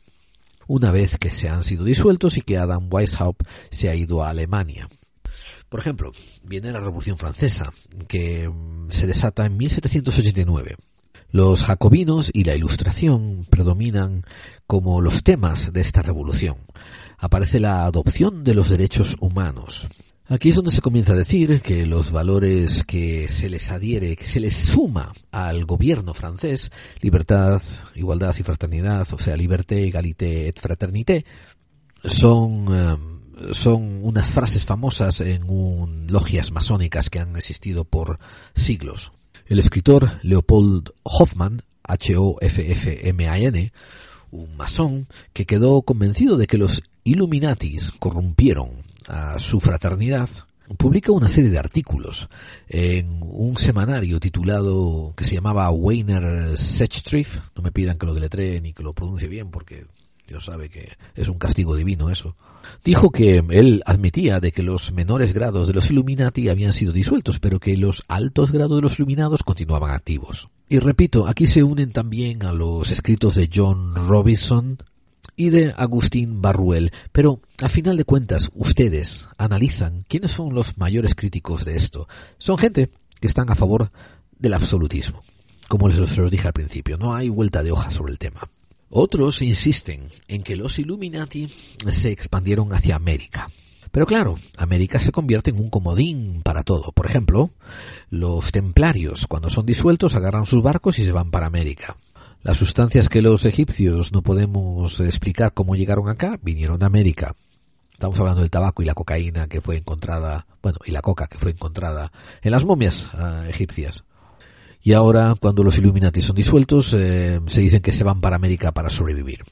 una vez que se han sido disueltos y que Adam Weishaupt se ha ido a Alemania. Por ejemplo, viene la Revolución Francesa, que mm, se desata en 1789. Los jacobinos y la ilustración predominan como los temas de esta revolución. Aparece la adopción de los derechos humanos, Aquí es donde se comienza a decir que los valores que se les adhiere, que se les suma al gobierno francés, libertad, igualdad y fraternidad, o sea, liberté, égalité et fraternité, son, eh, son unas frases famosas en un, logias masónicas que han existido por siglos. El escritor Leopold Hoffmann, H-O-F-F-M-A-N, un masón que quedó convencido de que los Illuminatis corrompieron a su fraternidad, publica una serie de artículos en un semanario titulado que se llamaba Weiner Sechtriff. No me pidan que lo deletree ni que lo pronuncie bien porque Dios sabe que es un castigo divino eso. Dijo que él admitía de que los menores grados de los Illuminati habían sido disueltos, pero que los altos grados de los iluminados continuaban activos. Y repito, aquí se unen también a los escritos de John Robinson y de Agustín Barruel, pero a final de cuentas ustedes analizan quiénes son los mayores críticos de esto. Son gente que están a favor del absolutismo, como les os dije al principio, no hay vuelta de hoja sobre el tema. Otros insisten en que los Illuminati se expandieron hacia América. Pero claro, América se convierte en un comodín para todo. Por ejemplo, los templarios, cuando son disueltos, agarran sus barcos y se van para América. Las sustancias que los egipcios no podemos explicar cómo llegaron acá, vinieron de América. Estamos hablando del tabaco y la cocaína que fue encontrada, bueno, y la coca que fue encontrada en las momias ah, egipcias. Y ahora, cuando los Illuminati son disueltos, eh, se dicen que se van para América para sobrevivir.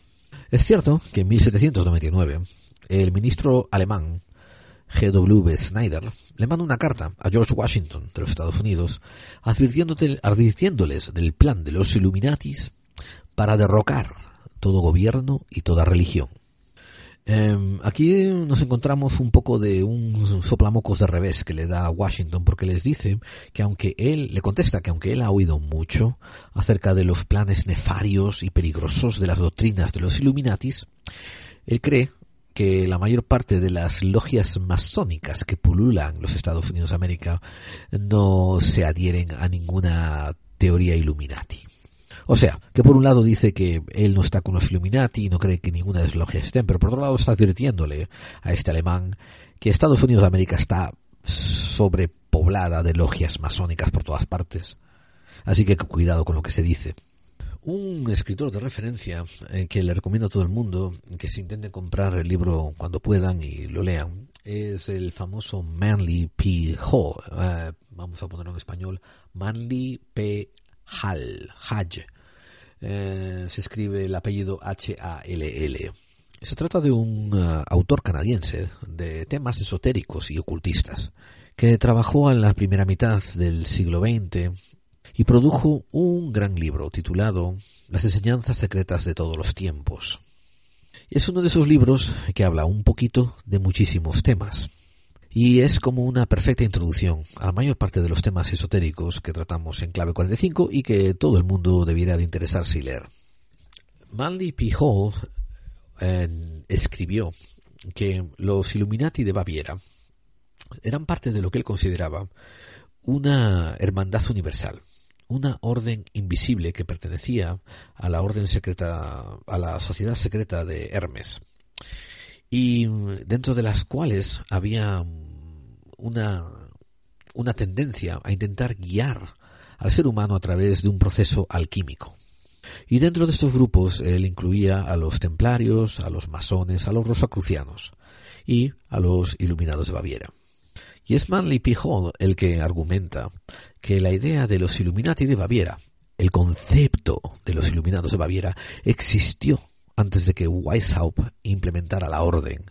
Es cierto que en 1799 el ministro alemán G.W. Snyder le manda una carta a George Washington de los Estados Unidos advirtiéndoles del plan de los Illuminatis para derrocar todo gobierno y toda religión. Em, aquí nos encontramos un poco de un soplamocos de revés que le da a Washington porque les dice que aunque él, le contesta que aunque él ha oído mucho acerca de los planes nefarios y peligrosos de las doctrinas de los Illuminatis, él cree que la mayor parte de las logias masónicas que pululan los Estados Unidos de América no se adhieren a ninguna teoría Illuminati. O sea, que por un lado dice que él no está con los Illuminati y no cree que ninguna de las logias estén, pero por otro lado está advirtiéndole a este alemán que Estados Unidos de América está sobrepoblada de logias masónicas por todas partes. Así que cuidado con lo que se dice. Un escritor de referencia eh, que le recomiendo a todo el mundo que se intente comprar el libro cuando puedan y lo lean es el famoso Manly P. Hall. Eh, vamos a ponerlo en español. Manly P. Hall. Hall. Eh, se escribe el apellido H-A-L-L. Se trata de un autor canadiense de temas esotéricos y ocultistas que trabajó en la primera mitad del siglo XX y produjo un gran libro titulado Las enseñanzas secretas de todos los tiempos. Es uno de esos libros que habla un poquito de muchísimos temas y es como una perfecta introducción a la mayor parte de los temas esotéricos que tratamos en clave 45 y que todo el mundo debiera de interesarse y leer. Manly P. Hall escribió que los Illuminati de Baviera eran parte de lo que él consideraba una hermandad universal, una orden invisible que pertenecía a la orden secreta, a la sociedad secreta de Hermes, y dentro de las cuales había una, una tendencia a intentar guiar al ser humano a través de un proceso alquímico. Y dentro de estos grupos él incluía a los templarios, a los masones, a los rosacrucianos y a los iluminados de Baviera. Y es Manly P. Hall el que argumenta que la idea de los Illuminati de Baviera, el concepto de los Iluminados de Baviera, existió antes de que Weishaupt implementara la orden.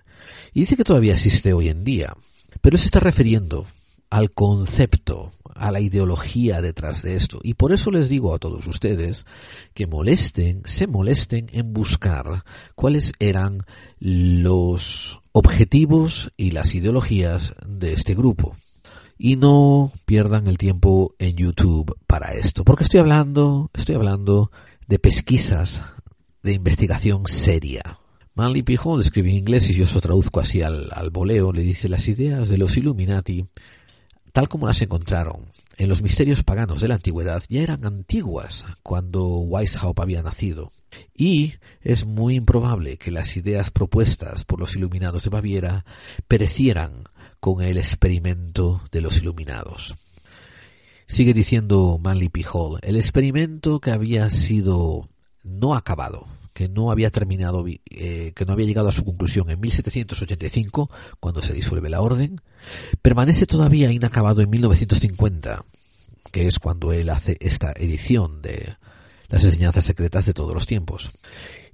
Y dice que todavía existe hoy en día. Pero se está refiriendo al concepto, a la ideología detrás de esto. Y por eso les digo a todos ustedes que molesten, se molesten en buscar cuáles eran los objetivos y las ideologías de este grupo. Y no pierdan el tiempo en YouTube para esto, porque estoy hablando, estoy hablando de pesquisas de investigación seria. Manly Pijon escribe en inglés y yo eso traduzco así al, al voleo, le dice las ideas de los Illuminati, tal como las encontraron en los misterios paganos de la antigüedad, ya eran antiguas cuando Weishaupt había nacido. Y es muy improbable que las ideas propuestas por los iluminados de Baviera perecieran con el experimento de los iluminados. Sigue diciendo Manly P. Hall, el experimento que había sido no acabado, que no había terminado, eh, que no había llegado a su conclusión en 1785, cuando se disuelve la orden, permanece todavía inacabado en 1950, que es cuando él hace esta edición de las enseñanzas secretas de todos los tiempos.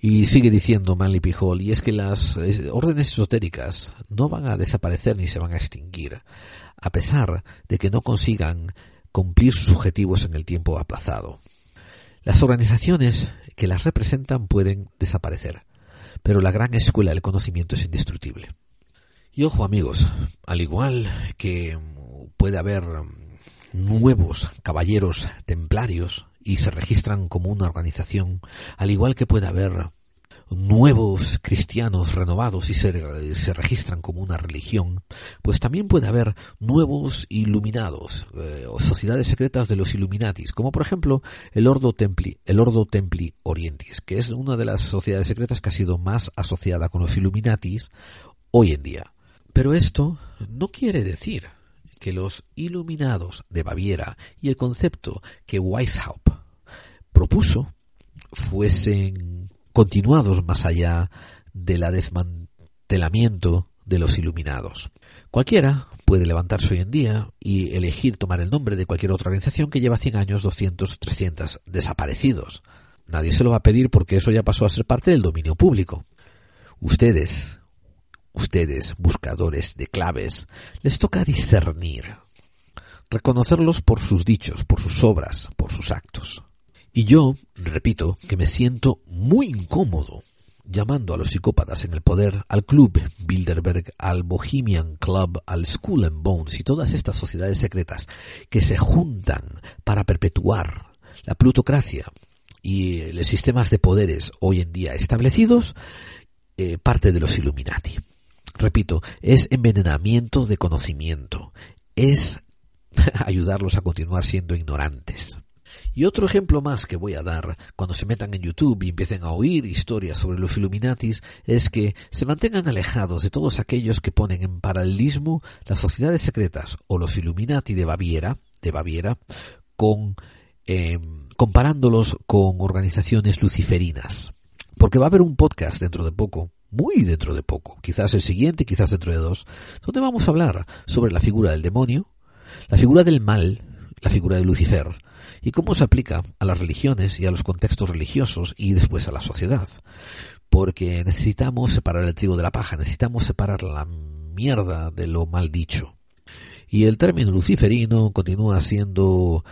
Y sigue diciendo Manly P. Hall, y es que las órdenes esotéricas no van a desaparecer ni se van a extinguir, a pesar de que no consigan cumplir sus objetivos en el tiempo aplazado. Las organizaciones que las representan pueden desaparecer, pero la gran escuela del conocimiento es indestructible. Y ojo amigos, al igual que puede haber nuevos caballeros templarios y se registran como una organización, al igual que puede haber nuevos cristianos renovados y se, se, registran como una religión, pues también puede haber nuevos iluminados eh, o sociedades secretas de los Illuminatis, como por ejemplo el Ordo Templi, el Ordo Templi Orientis, que es una de las sociedades secretas que ha sido más asociada con los Illuminatis hoy en día. Pero esto no quiere decir que los iluminados de Baviera y el concepto que Weishaupt propuso fuesen continuados más allá del desmantelamiento de los iluminados. Cualquiera puede levantarse hoy en día y elegir tomar el nombre de cualquier otra organización que lleva 100 años, 200, 300 desaparecidos. Nadie se lo va a pedir porque eso ya pasó a ser parte del dominio público. Ustedes, ustedes, buscadores de claves, les toca discernir, reconocerlos por sus dichos, por sus obras, por sus actos. Y yo, repito, que me siento muy incómodo llamando a los psicópatas en el poder, al Club Bilderberg, al Bohemian Club, al Skull and Bones y todas estas sociedades secretas que se juntan para perpetuar la plutocracia y los sistemas de poderes hoy en día establecidos, eh, parte de los Illuminati. Repito, es envenenamiento de conocimiento, es (laughs) ayudarlos a continuar siendo ignorantes. Y otro ejemplo más que voy a dar cuando se metan en YouTube y empiecen a oír historias sobre los Illuminatis es que se mantengan alejados de todos aquellos que ponen en paralelismo las sociedades secretas o los Illuminati de Baviera, de Baviera, con em, comparándolos con organizaciones luciferinas. Porque va a haber un podcast dentro de poco muy dentro de poco, quizás el siguiente, quizás dentro de dos, donde vamos a hablar sobre la figura del demonio, la figura del mal, la figura de Lucifer, y cómo se aplica a las religiones y a los contextos religiosos y después a la sociedad. Porque necesitamos separar el trigo de la paja, necesitamos separar la mierda de lo mal dicho. Y el término luciferino continúa siendo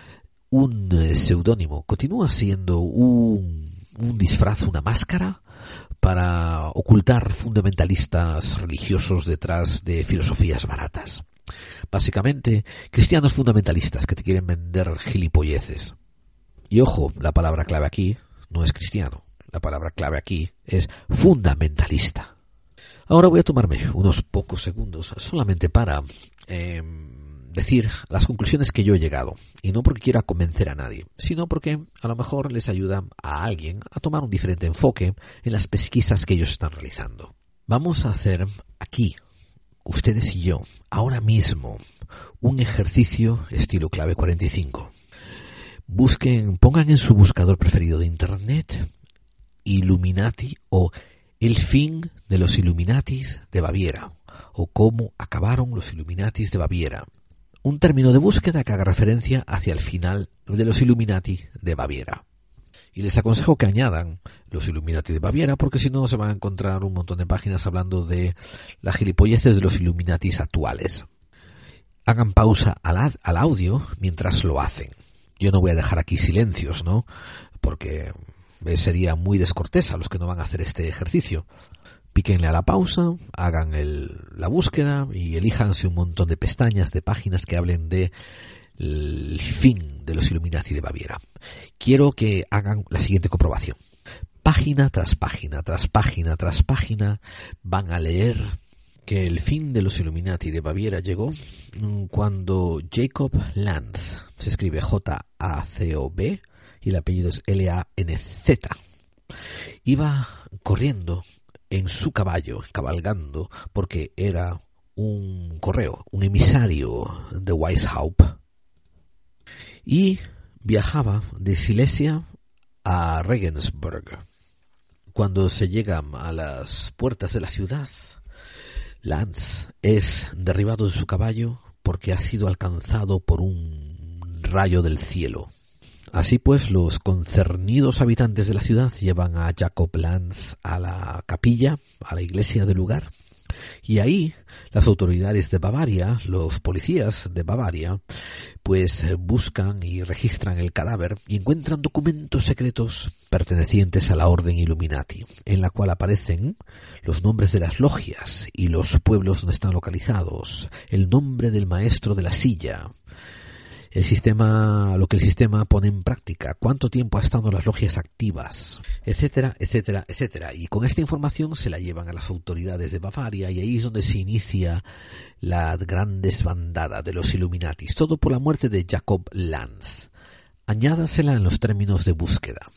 un eh, seudónimo, continúa siendo un, un disfraz, una máscara para ocultar fundamentalistas religiosos detrás de filosofías baratas. Básicamente, cristianos fundamentalistas que te quieren vender gilipolleces. Y ojo, la palabra clave aquí no es cristiano. La palabra clave aquí es fundamentalista. Ahora voy a tomarme unos pocos segundos solamente para em, decir las conclusiones que yo he llegado. Y no porque quiera convencer a nadie, sino porque a lo mejor les ayuda a alguien a tomar un diferente enfoque en las pesquisas que ellos están realizando. Vamos a hacer aquí ustedes y yo, ahora mismo, un ejercicio estilo clave 45. Busquen, pongan en su buscador preferido de Internet Illuminati o el fin de los Illuminatis de Baviera o cómo acabaron los Illuminatis de Baviera. Un término de búsqueda que haga referencia hacia el final de los Illuminati de Baviera. Y les aconsejo que añadan los Illuminati de Baviera, porque si no se van a encontrar un montón de páginas hablando de las gilipolleces de los Illuminatis actuales. Hagan pausa al, al audio mientras lo hacen. Yo no voy a dejar aquí silencios, ¿no? Porque sería muy descortés a los que no van a hacer este ejercicio. Píquenle a la pausa, hagan el, la búsqueda y elíjanse un montón de pestañas, de páginas que hablen de el fin de los Illuminati de Baviera. Quiero que hagan la siguiente comprobación. Página tras página, tras página, tras página, van a leer que el fin de los Illuminati de Baviera llegó cuando Jacob Lanz, se escribe J-A-C-O-B y el apellido es L-A-N-Z, iba corriendo en su caballo, cabalgando, porque era un correo, un emisario de Weishaupt, y viajaba de Silesia a Regensburg. Cuando se llega a las puertas de la ciudad, Lance es derribado de su caballo porque ha sido alcanzado por un rayo del cielo. Así pues, los concernidos habitantes de la ciudad llevan a Jacob Lance a la capilla, a la iglesia del lugar, y ahí las autoridades de Bavaria, los policías de Bavaria, pues eh, buscan y registran el cadáver y encuentran documentos secretos pertenecientes a la Orden Illuminati, en la cual aparecen los nombres de las logias y los pueblos donde están localizados, el nombre del maestro de la silla, el sistema, lo que el sistema pone en práctica, cuánto tiempo ha estado las logias activas, etcétera, etcétera, etcétera. Y con esta información se la llevan a las autoridades de Bavaria y ahí es donde se inicia la gran desbandada de los Illuminatis, todo por la muerte de Jacob Lanz. Añádasela en los términos de búsqueda.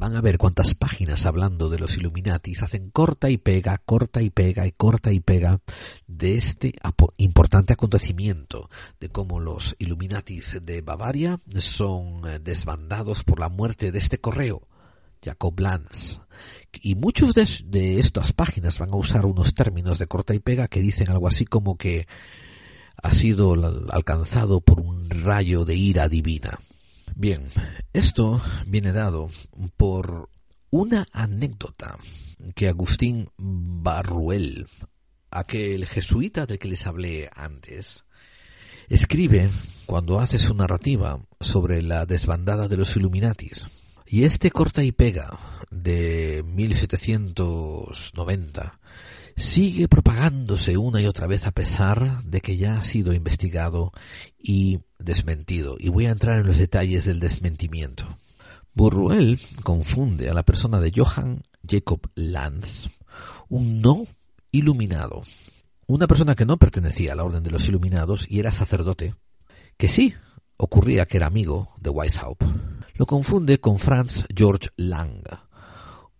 Van a ver cuántas páginas hablando de los Illuminatis hacen corta y pega, corta y pega y corta y pega de este importante acontecimiento, de cómo los Illuminatis de Bavaria son eh, desbandados por la muerte de este correo, Jacob Lanz. Y muchos de, de estas páginas van a usar unos términos de corta y pega que dicen algo así como que ha sido alcanzado por un rayo de ira divina. Bien, esto viene dado por una anécdota que Agustín Barruel, aquel jesuita del que les hablé antes, escribe cuando hace su narrativa sobre la desbandada de los Illuminatis. Y este corta y pega de 1790 sigue propagándose una y otra vez a pesar de que ya ha sido investigado y desmentido. Y voy a entrar en los detalles del desmentimiento. Burruel confunde a la persona de Johann Jacob Lanz, un no iluminado, una persona que no pertenecía a la orden de los iluminados y era sacerdote, que sí ocurría que era amigo de Weishaupt. Lo confunde con Franz George Lang,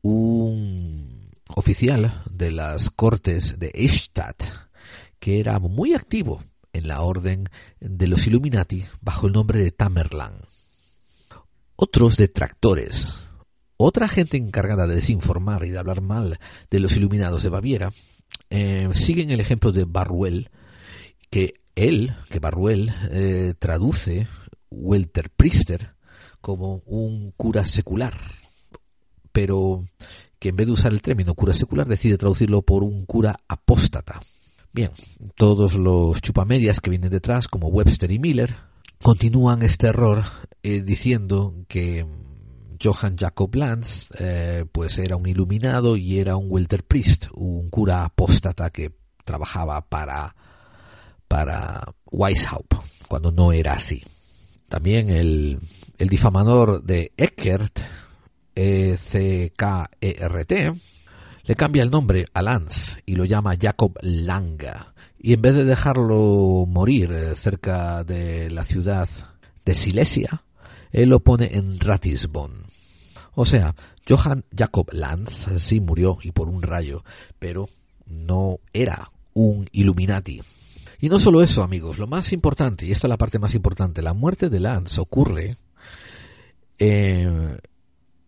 un oficial de las cortes de Eichstatt, que era muy activo en la orden de los Illuminati bajo el nombre de Tamerlan. Otros detractores, otra gente encargada de desinformar y de hablar mal de los Iluminados de Baviera, eh, siguen el ejemplo de Barruel, que él, que Barruel, eh, traduce Welter Priester como un cura secular, pero que en vez de usar el término cura secular decide traducirlo por un cura apóstata. Bien, todos los chupamedias que vienen detrás, como Webster y Miller, continúan este error eh, diciendo que Johann Jacob Lanz eh, pues era un iluminado y era un Welter Priest, un cura apóstata que trabajaba para, para Weishaupt, cuando no era así. También el, el difamador de Eckert e-C-K-E-R-T, le cambia el nombre a Lanz y lo llama Jacob Langa. Y en vez de dejarlo morir cerca de la ciudad de Silesia, él lo pone en Ratisbon. O sea, Johann Jacob Lanz sí murió y por un rayo, pero no era un Illuminati. Y no solo eso, amigos, lo más importante, y esta es la parte más importante, la muerte de Lanz ocurre eh,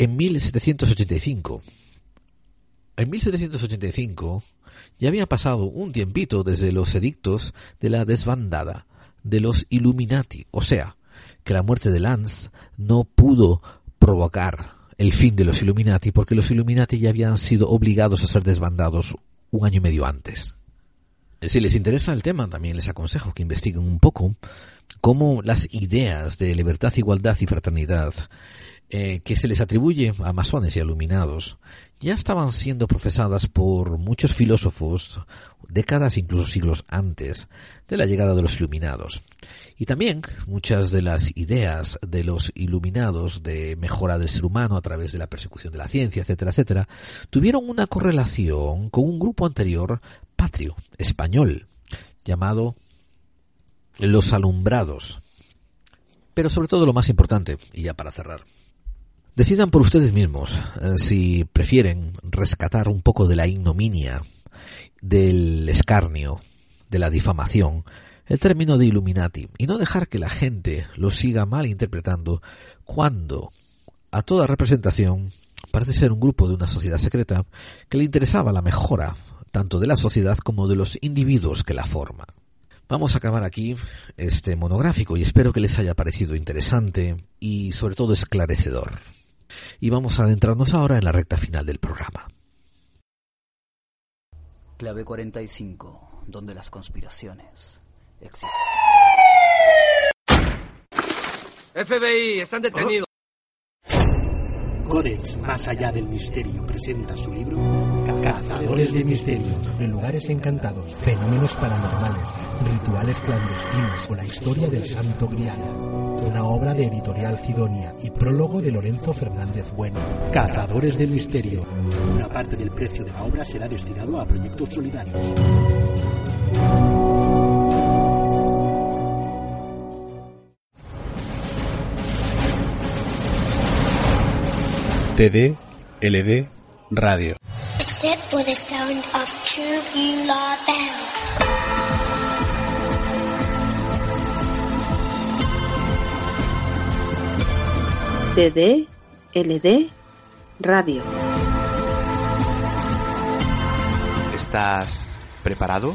en 1785. En 1785 ya había pasado un tiempito desde los edictos de la desbandada de los Illuminati, o sea, que la muerte de Lanz no pudo provocar el fin de los Illuminati porque los Illuminati ya habían sido obligados a ser desbandados un año y medio antes. Si les interesa el tema, también les aconsejo que investiguen un poco cómo las ideas de libertad, igualdad y fraternidad eh, que se les atribuye a masones y iluminados ya estaban siendo profesadas por muchos filósofos décadas, incluso siglos antes de la llegada de los iluminados. Y también muchas de las ideas de los iluminados de mejora del ser humano a través de la persecución de la ciencia, etcétera, etcétera, tuvieron una correlación con un grupo anterior patrio, español, llamado los alumbrados. Pero sobre todo lo más importante, y ya para cerrar, Decidan por ustedes mismos eh, si prefieren rescatar un poco de la ignominia, del escarnio, de la difamación, el término de Illuminati, y no dejar que la gente lo siga mal interpretando cuando a toda representación parece ser un grupo de una sociedad secreta que le interesaba la mejora tanto de la sociedad como de los individuos que la forman. Vamos a acabar aquí este monográfico y espero que les haya parecido interesante y sobre todo esclarecedor. Y vamos a adentrarnos ahora en la recta final del programa. Clave 45, donde las conspiraciones existen. FBI, están detenidos. Codex Más Allá del Misterio presenta su libro Cazadores de Misterio, de lugares encantados, fenómenos paranormales, rituales clandestinos o la historia del Santo Grial. Una obra de editorial Sidonia y prólogo de Lorenzo Fernández Bueno. Cazadores de Misterio. Una parte del precio de la obra será destinado a proyectos solidarios. TD, LD, radio. Except for the sound of true Beulah bells. TD, LD, radio. ¿Estás preparado?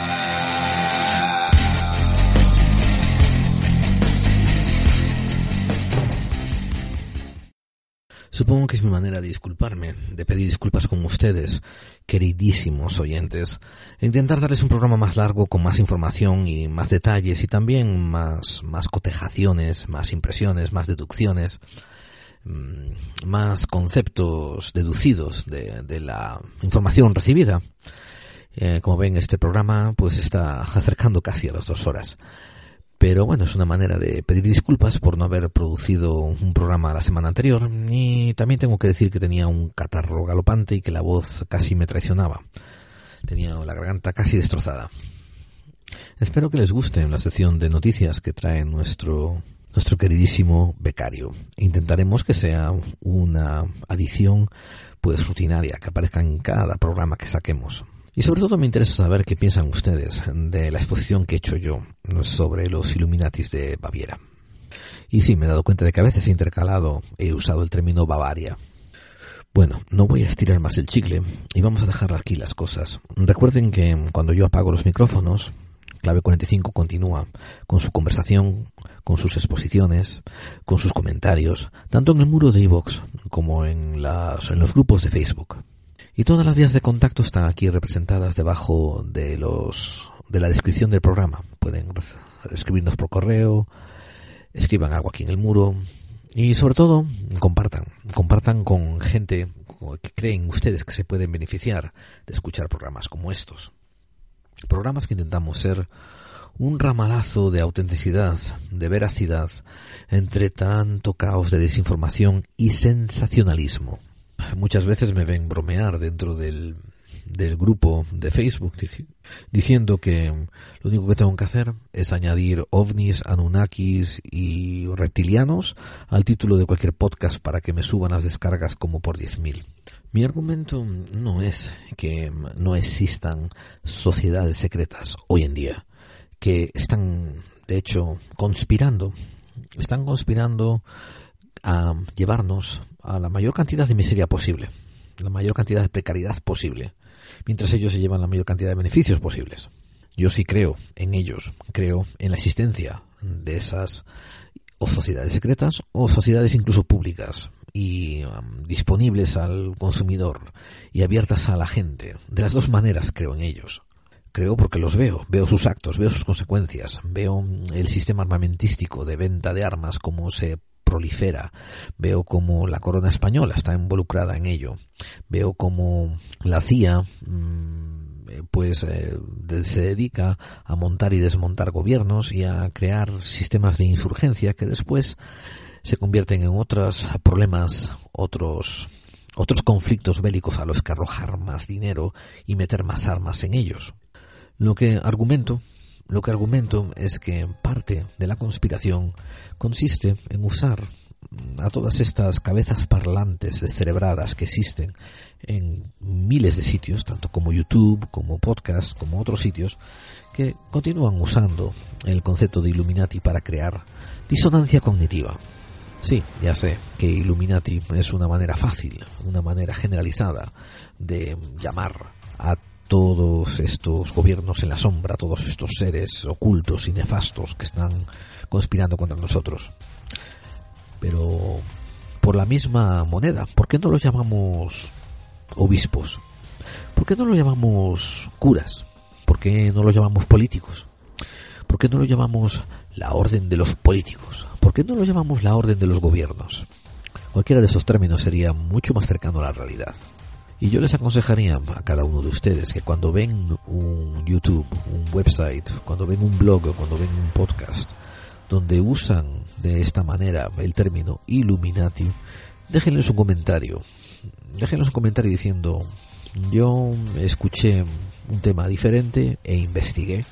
Supongo que es mi manera de disculparme, de pedir disculpas con ustedes, queridísimos oyentes, e intentar darles un programa más largo con más información y más detalles y también más, más cotejaciones, más impresiones, más deducciones, mm, más conceptos deducidos de, de la información recibida. Eh, como ven, este programa pues está acercando casi a las dos horas. Pero bueno, es una manera de pedir disculpas por no haber producido un programa la semana anterior. Y también tengo que decir que tenía un catarro galopante y que la voz casi me traicionaba. Tenía la garganta casi destrozada. Espero que les guste la sección de noticias que trae nuestro, nuestro queridísimo becario. Intentaremos que sea una adición pues rutinaria, que aparezca en cada programa que saquemos. Y sobre todo me interesa saber qué piensan ustedes de la exposición que he hecho yo sobre los Illuminatis de Baviera. Y sí, me he dado cuenta de que a veces he intercalado, he usado el término Bavaria. Bueno, no voy a estirar más el chicle y vamos a dejar aquí las cosas. Recuerden que cuando yo apago los micrófonos, Clave 45 continúa con su conversación, con sus exposiciones, con sus comentarios, tanto en el muro de iVoox como en, los grupos de Facebook. Y todas las vías de contacto están aquí representadas debajo de los de la descripción del programa. Pueden escribirnos por correo, escriban algo aquí en el muro y sobre todo compartan, compartan con gente que creen ustedes que se pueden beneficiar de escuchar programas como estos. Programas que intentamos ser un ramalazo de autenticidad, de veracidad, entre tanto caos de desinformación y sensacionalismo muchas veces me ven bromear dentro del, del grupo de Facebook diciendo que lo único que tengo que hacer es añadir ovnis, anunnakis y reptilianos al título de cualquier podcast para que me suban las descargas como por 10.000. Mi argumento no es que no existan sociedades secretas hoy en día que están de hecho conspirando, están conspirando a llevarnos a la mayor cantidad de miseria posible, la mayor cantidad de precariedad posible, mientras ellos se llevan la mayor cantidad de beneficios posibles. Yo sí creo en ellos, creo en la existencia de esas o sociedades secretas o sociedades incluso públicas y um, disponibles al consumidor y abiertas a la gente. De las dos maneras creo en ellos. Creo porque los veo, veo sus actos, veo sus consecuencias, veo el sistema armamentístico de venta de armas, cómo se prolifera. Veo como la corona española está involucrada en ello. Veo como la CIA pues eh, se dedica a montar y desmontar gobiernos y a crear sistemas de insurgencia que después se convierten en otros problemas, otros otros conflictos bélicos a los que arrojar más dinero y meter más armas en ellos. Lo que argumento lo que argumento es que parte de la conspiración consiste en usar a todas estas cabezas parlantes descerebradas que existen en miles de sitios, tanto como YouTube, como podcast, como otros sitios, que continúan usando el concepto de Illuminati para crear disonancia cognitiva. Sí, ya sé que Illuminati es una manera fácil, una manera generalizada de llamar a todos estos gobiernos en la sombra, todos estos seres ocultos y nefastos que están conspirando contra nosotros. Pero por la misma moneda, ¿por qué no los llamamos obispos? ¿Por qué no los llamamos curas? ¿Por qué no los llamamos políticos? ¿Por qué no los llamamos la orden de los políticos? ¿Por qué no los llamamos la orden de los gobiernos? Cualquiera de esos términos sería mucho más cercano a la realidad. Y yo les aconsejaría a cada uno de ustedes que cuando ven un YouTube, un website, cuando ven un blog o cuando ven un podcast, donde usan de esta manera el término Illuminati, déjenles un comentario. Déjenles un comentario diciendo, yo escuché un tema diferente e investigué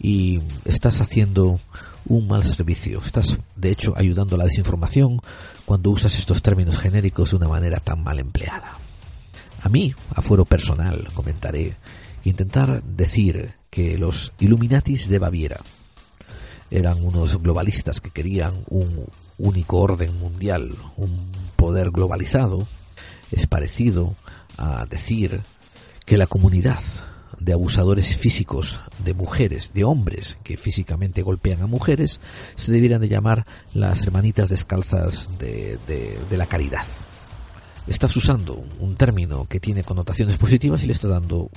y estás haciendo un mal servicio. Estás, de hecho, ayudando a la desinformación cuando usas estos términos genéricos de una manera tan mal empleada. A mí, a fuero personal, comentaré intentar decir que los Illuminatis de Baviera eran unos globalistas que querían un único orden mundial, un poder globalizado, es parecido a decir que la comunidad de abusadores físicos de mujeres, de hombres que físicamente golpean a mujeres, se debieran de llamar las hermanitas descalzas de, de la caridad estás usando un término que tiene connotaciones positivas y le estás dando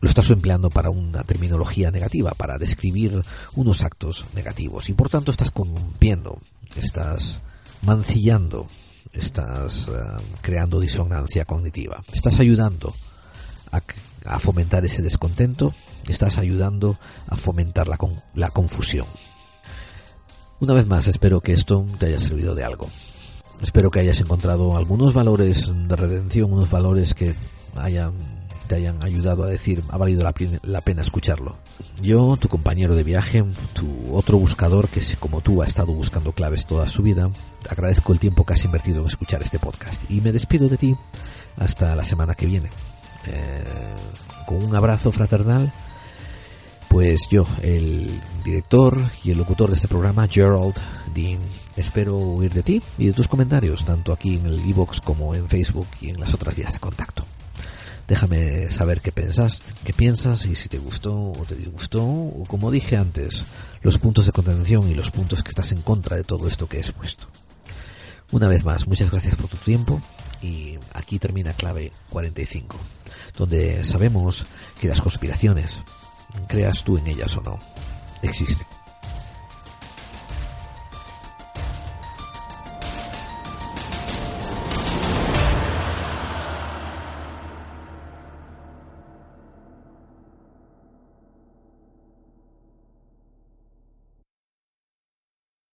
lo estás empleando para una terminología negativa, para describir unos actos negativos y por tanto estás corrompiendo, estás mancillando, estás uh, creando disonancia cognitiva, estás ayudando a, a, fomentar ese descontento, estás ayudando a fomentar la, la confusión. Una vez más, espero que esto te haya servido de algo. Espero que hayas encontrado algunos valores de redención, unos valores que hayan, te hayan ayudado a decir, ha valido la, la pena escucharlo. Yo, tu compañero de viaje, tu otro buscador que como tú ha estado buscando claves toda su vida, agradezco el tiempo que has invertido en escuchar este podcast y me despido de ti hasta la semana que viene. Eh, con un abrazo fraternal pues yo, el director y el locutor de este programa, Gerald Dean, espero oír de ti y de tus comentarios, tanto aquí en el iBox como en Facebook y en las otras vías de contacto. Déjame saber qué pensas, qué piensas y si te gustó o te disgustó, o como dije antes, los puntos de contención y los puntos que estás en contra de todo esto que he expuesto. Una vez más, muchas gracias por tu tiempo y aquí termina clave 45, donde sabemos que las conspiraciones creas tú en ellas o no, existen.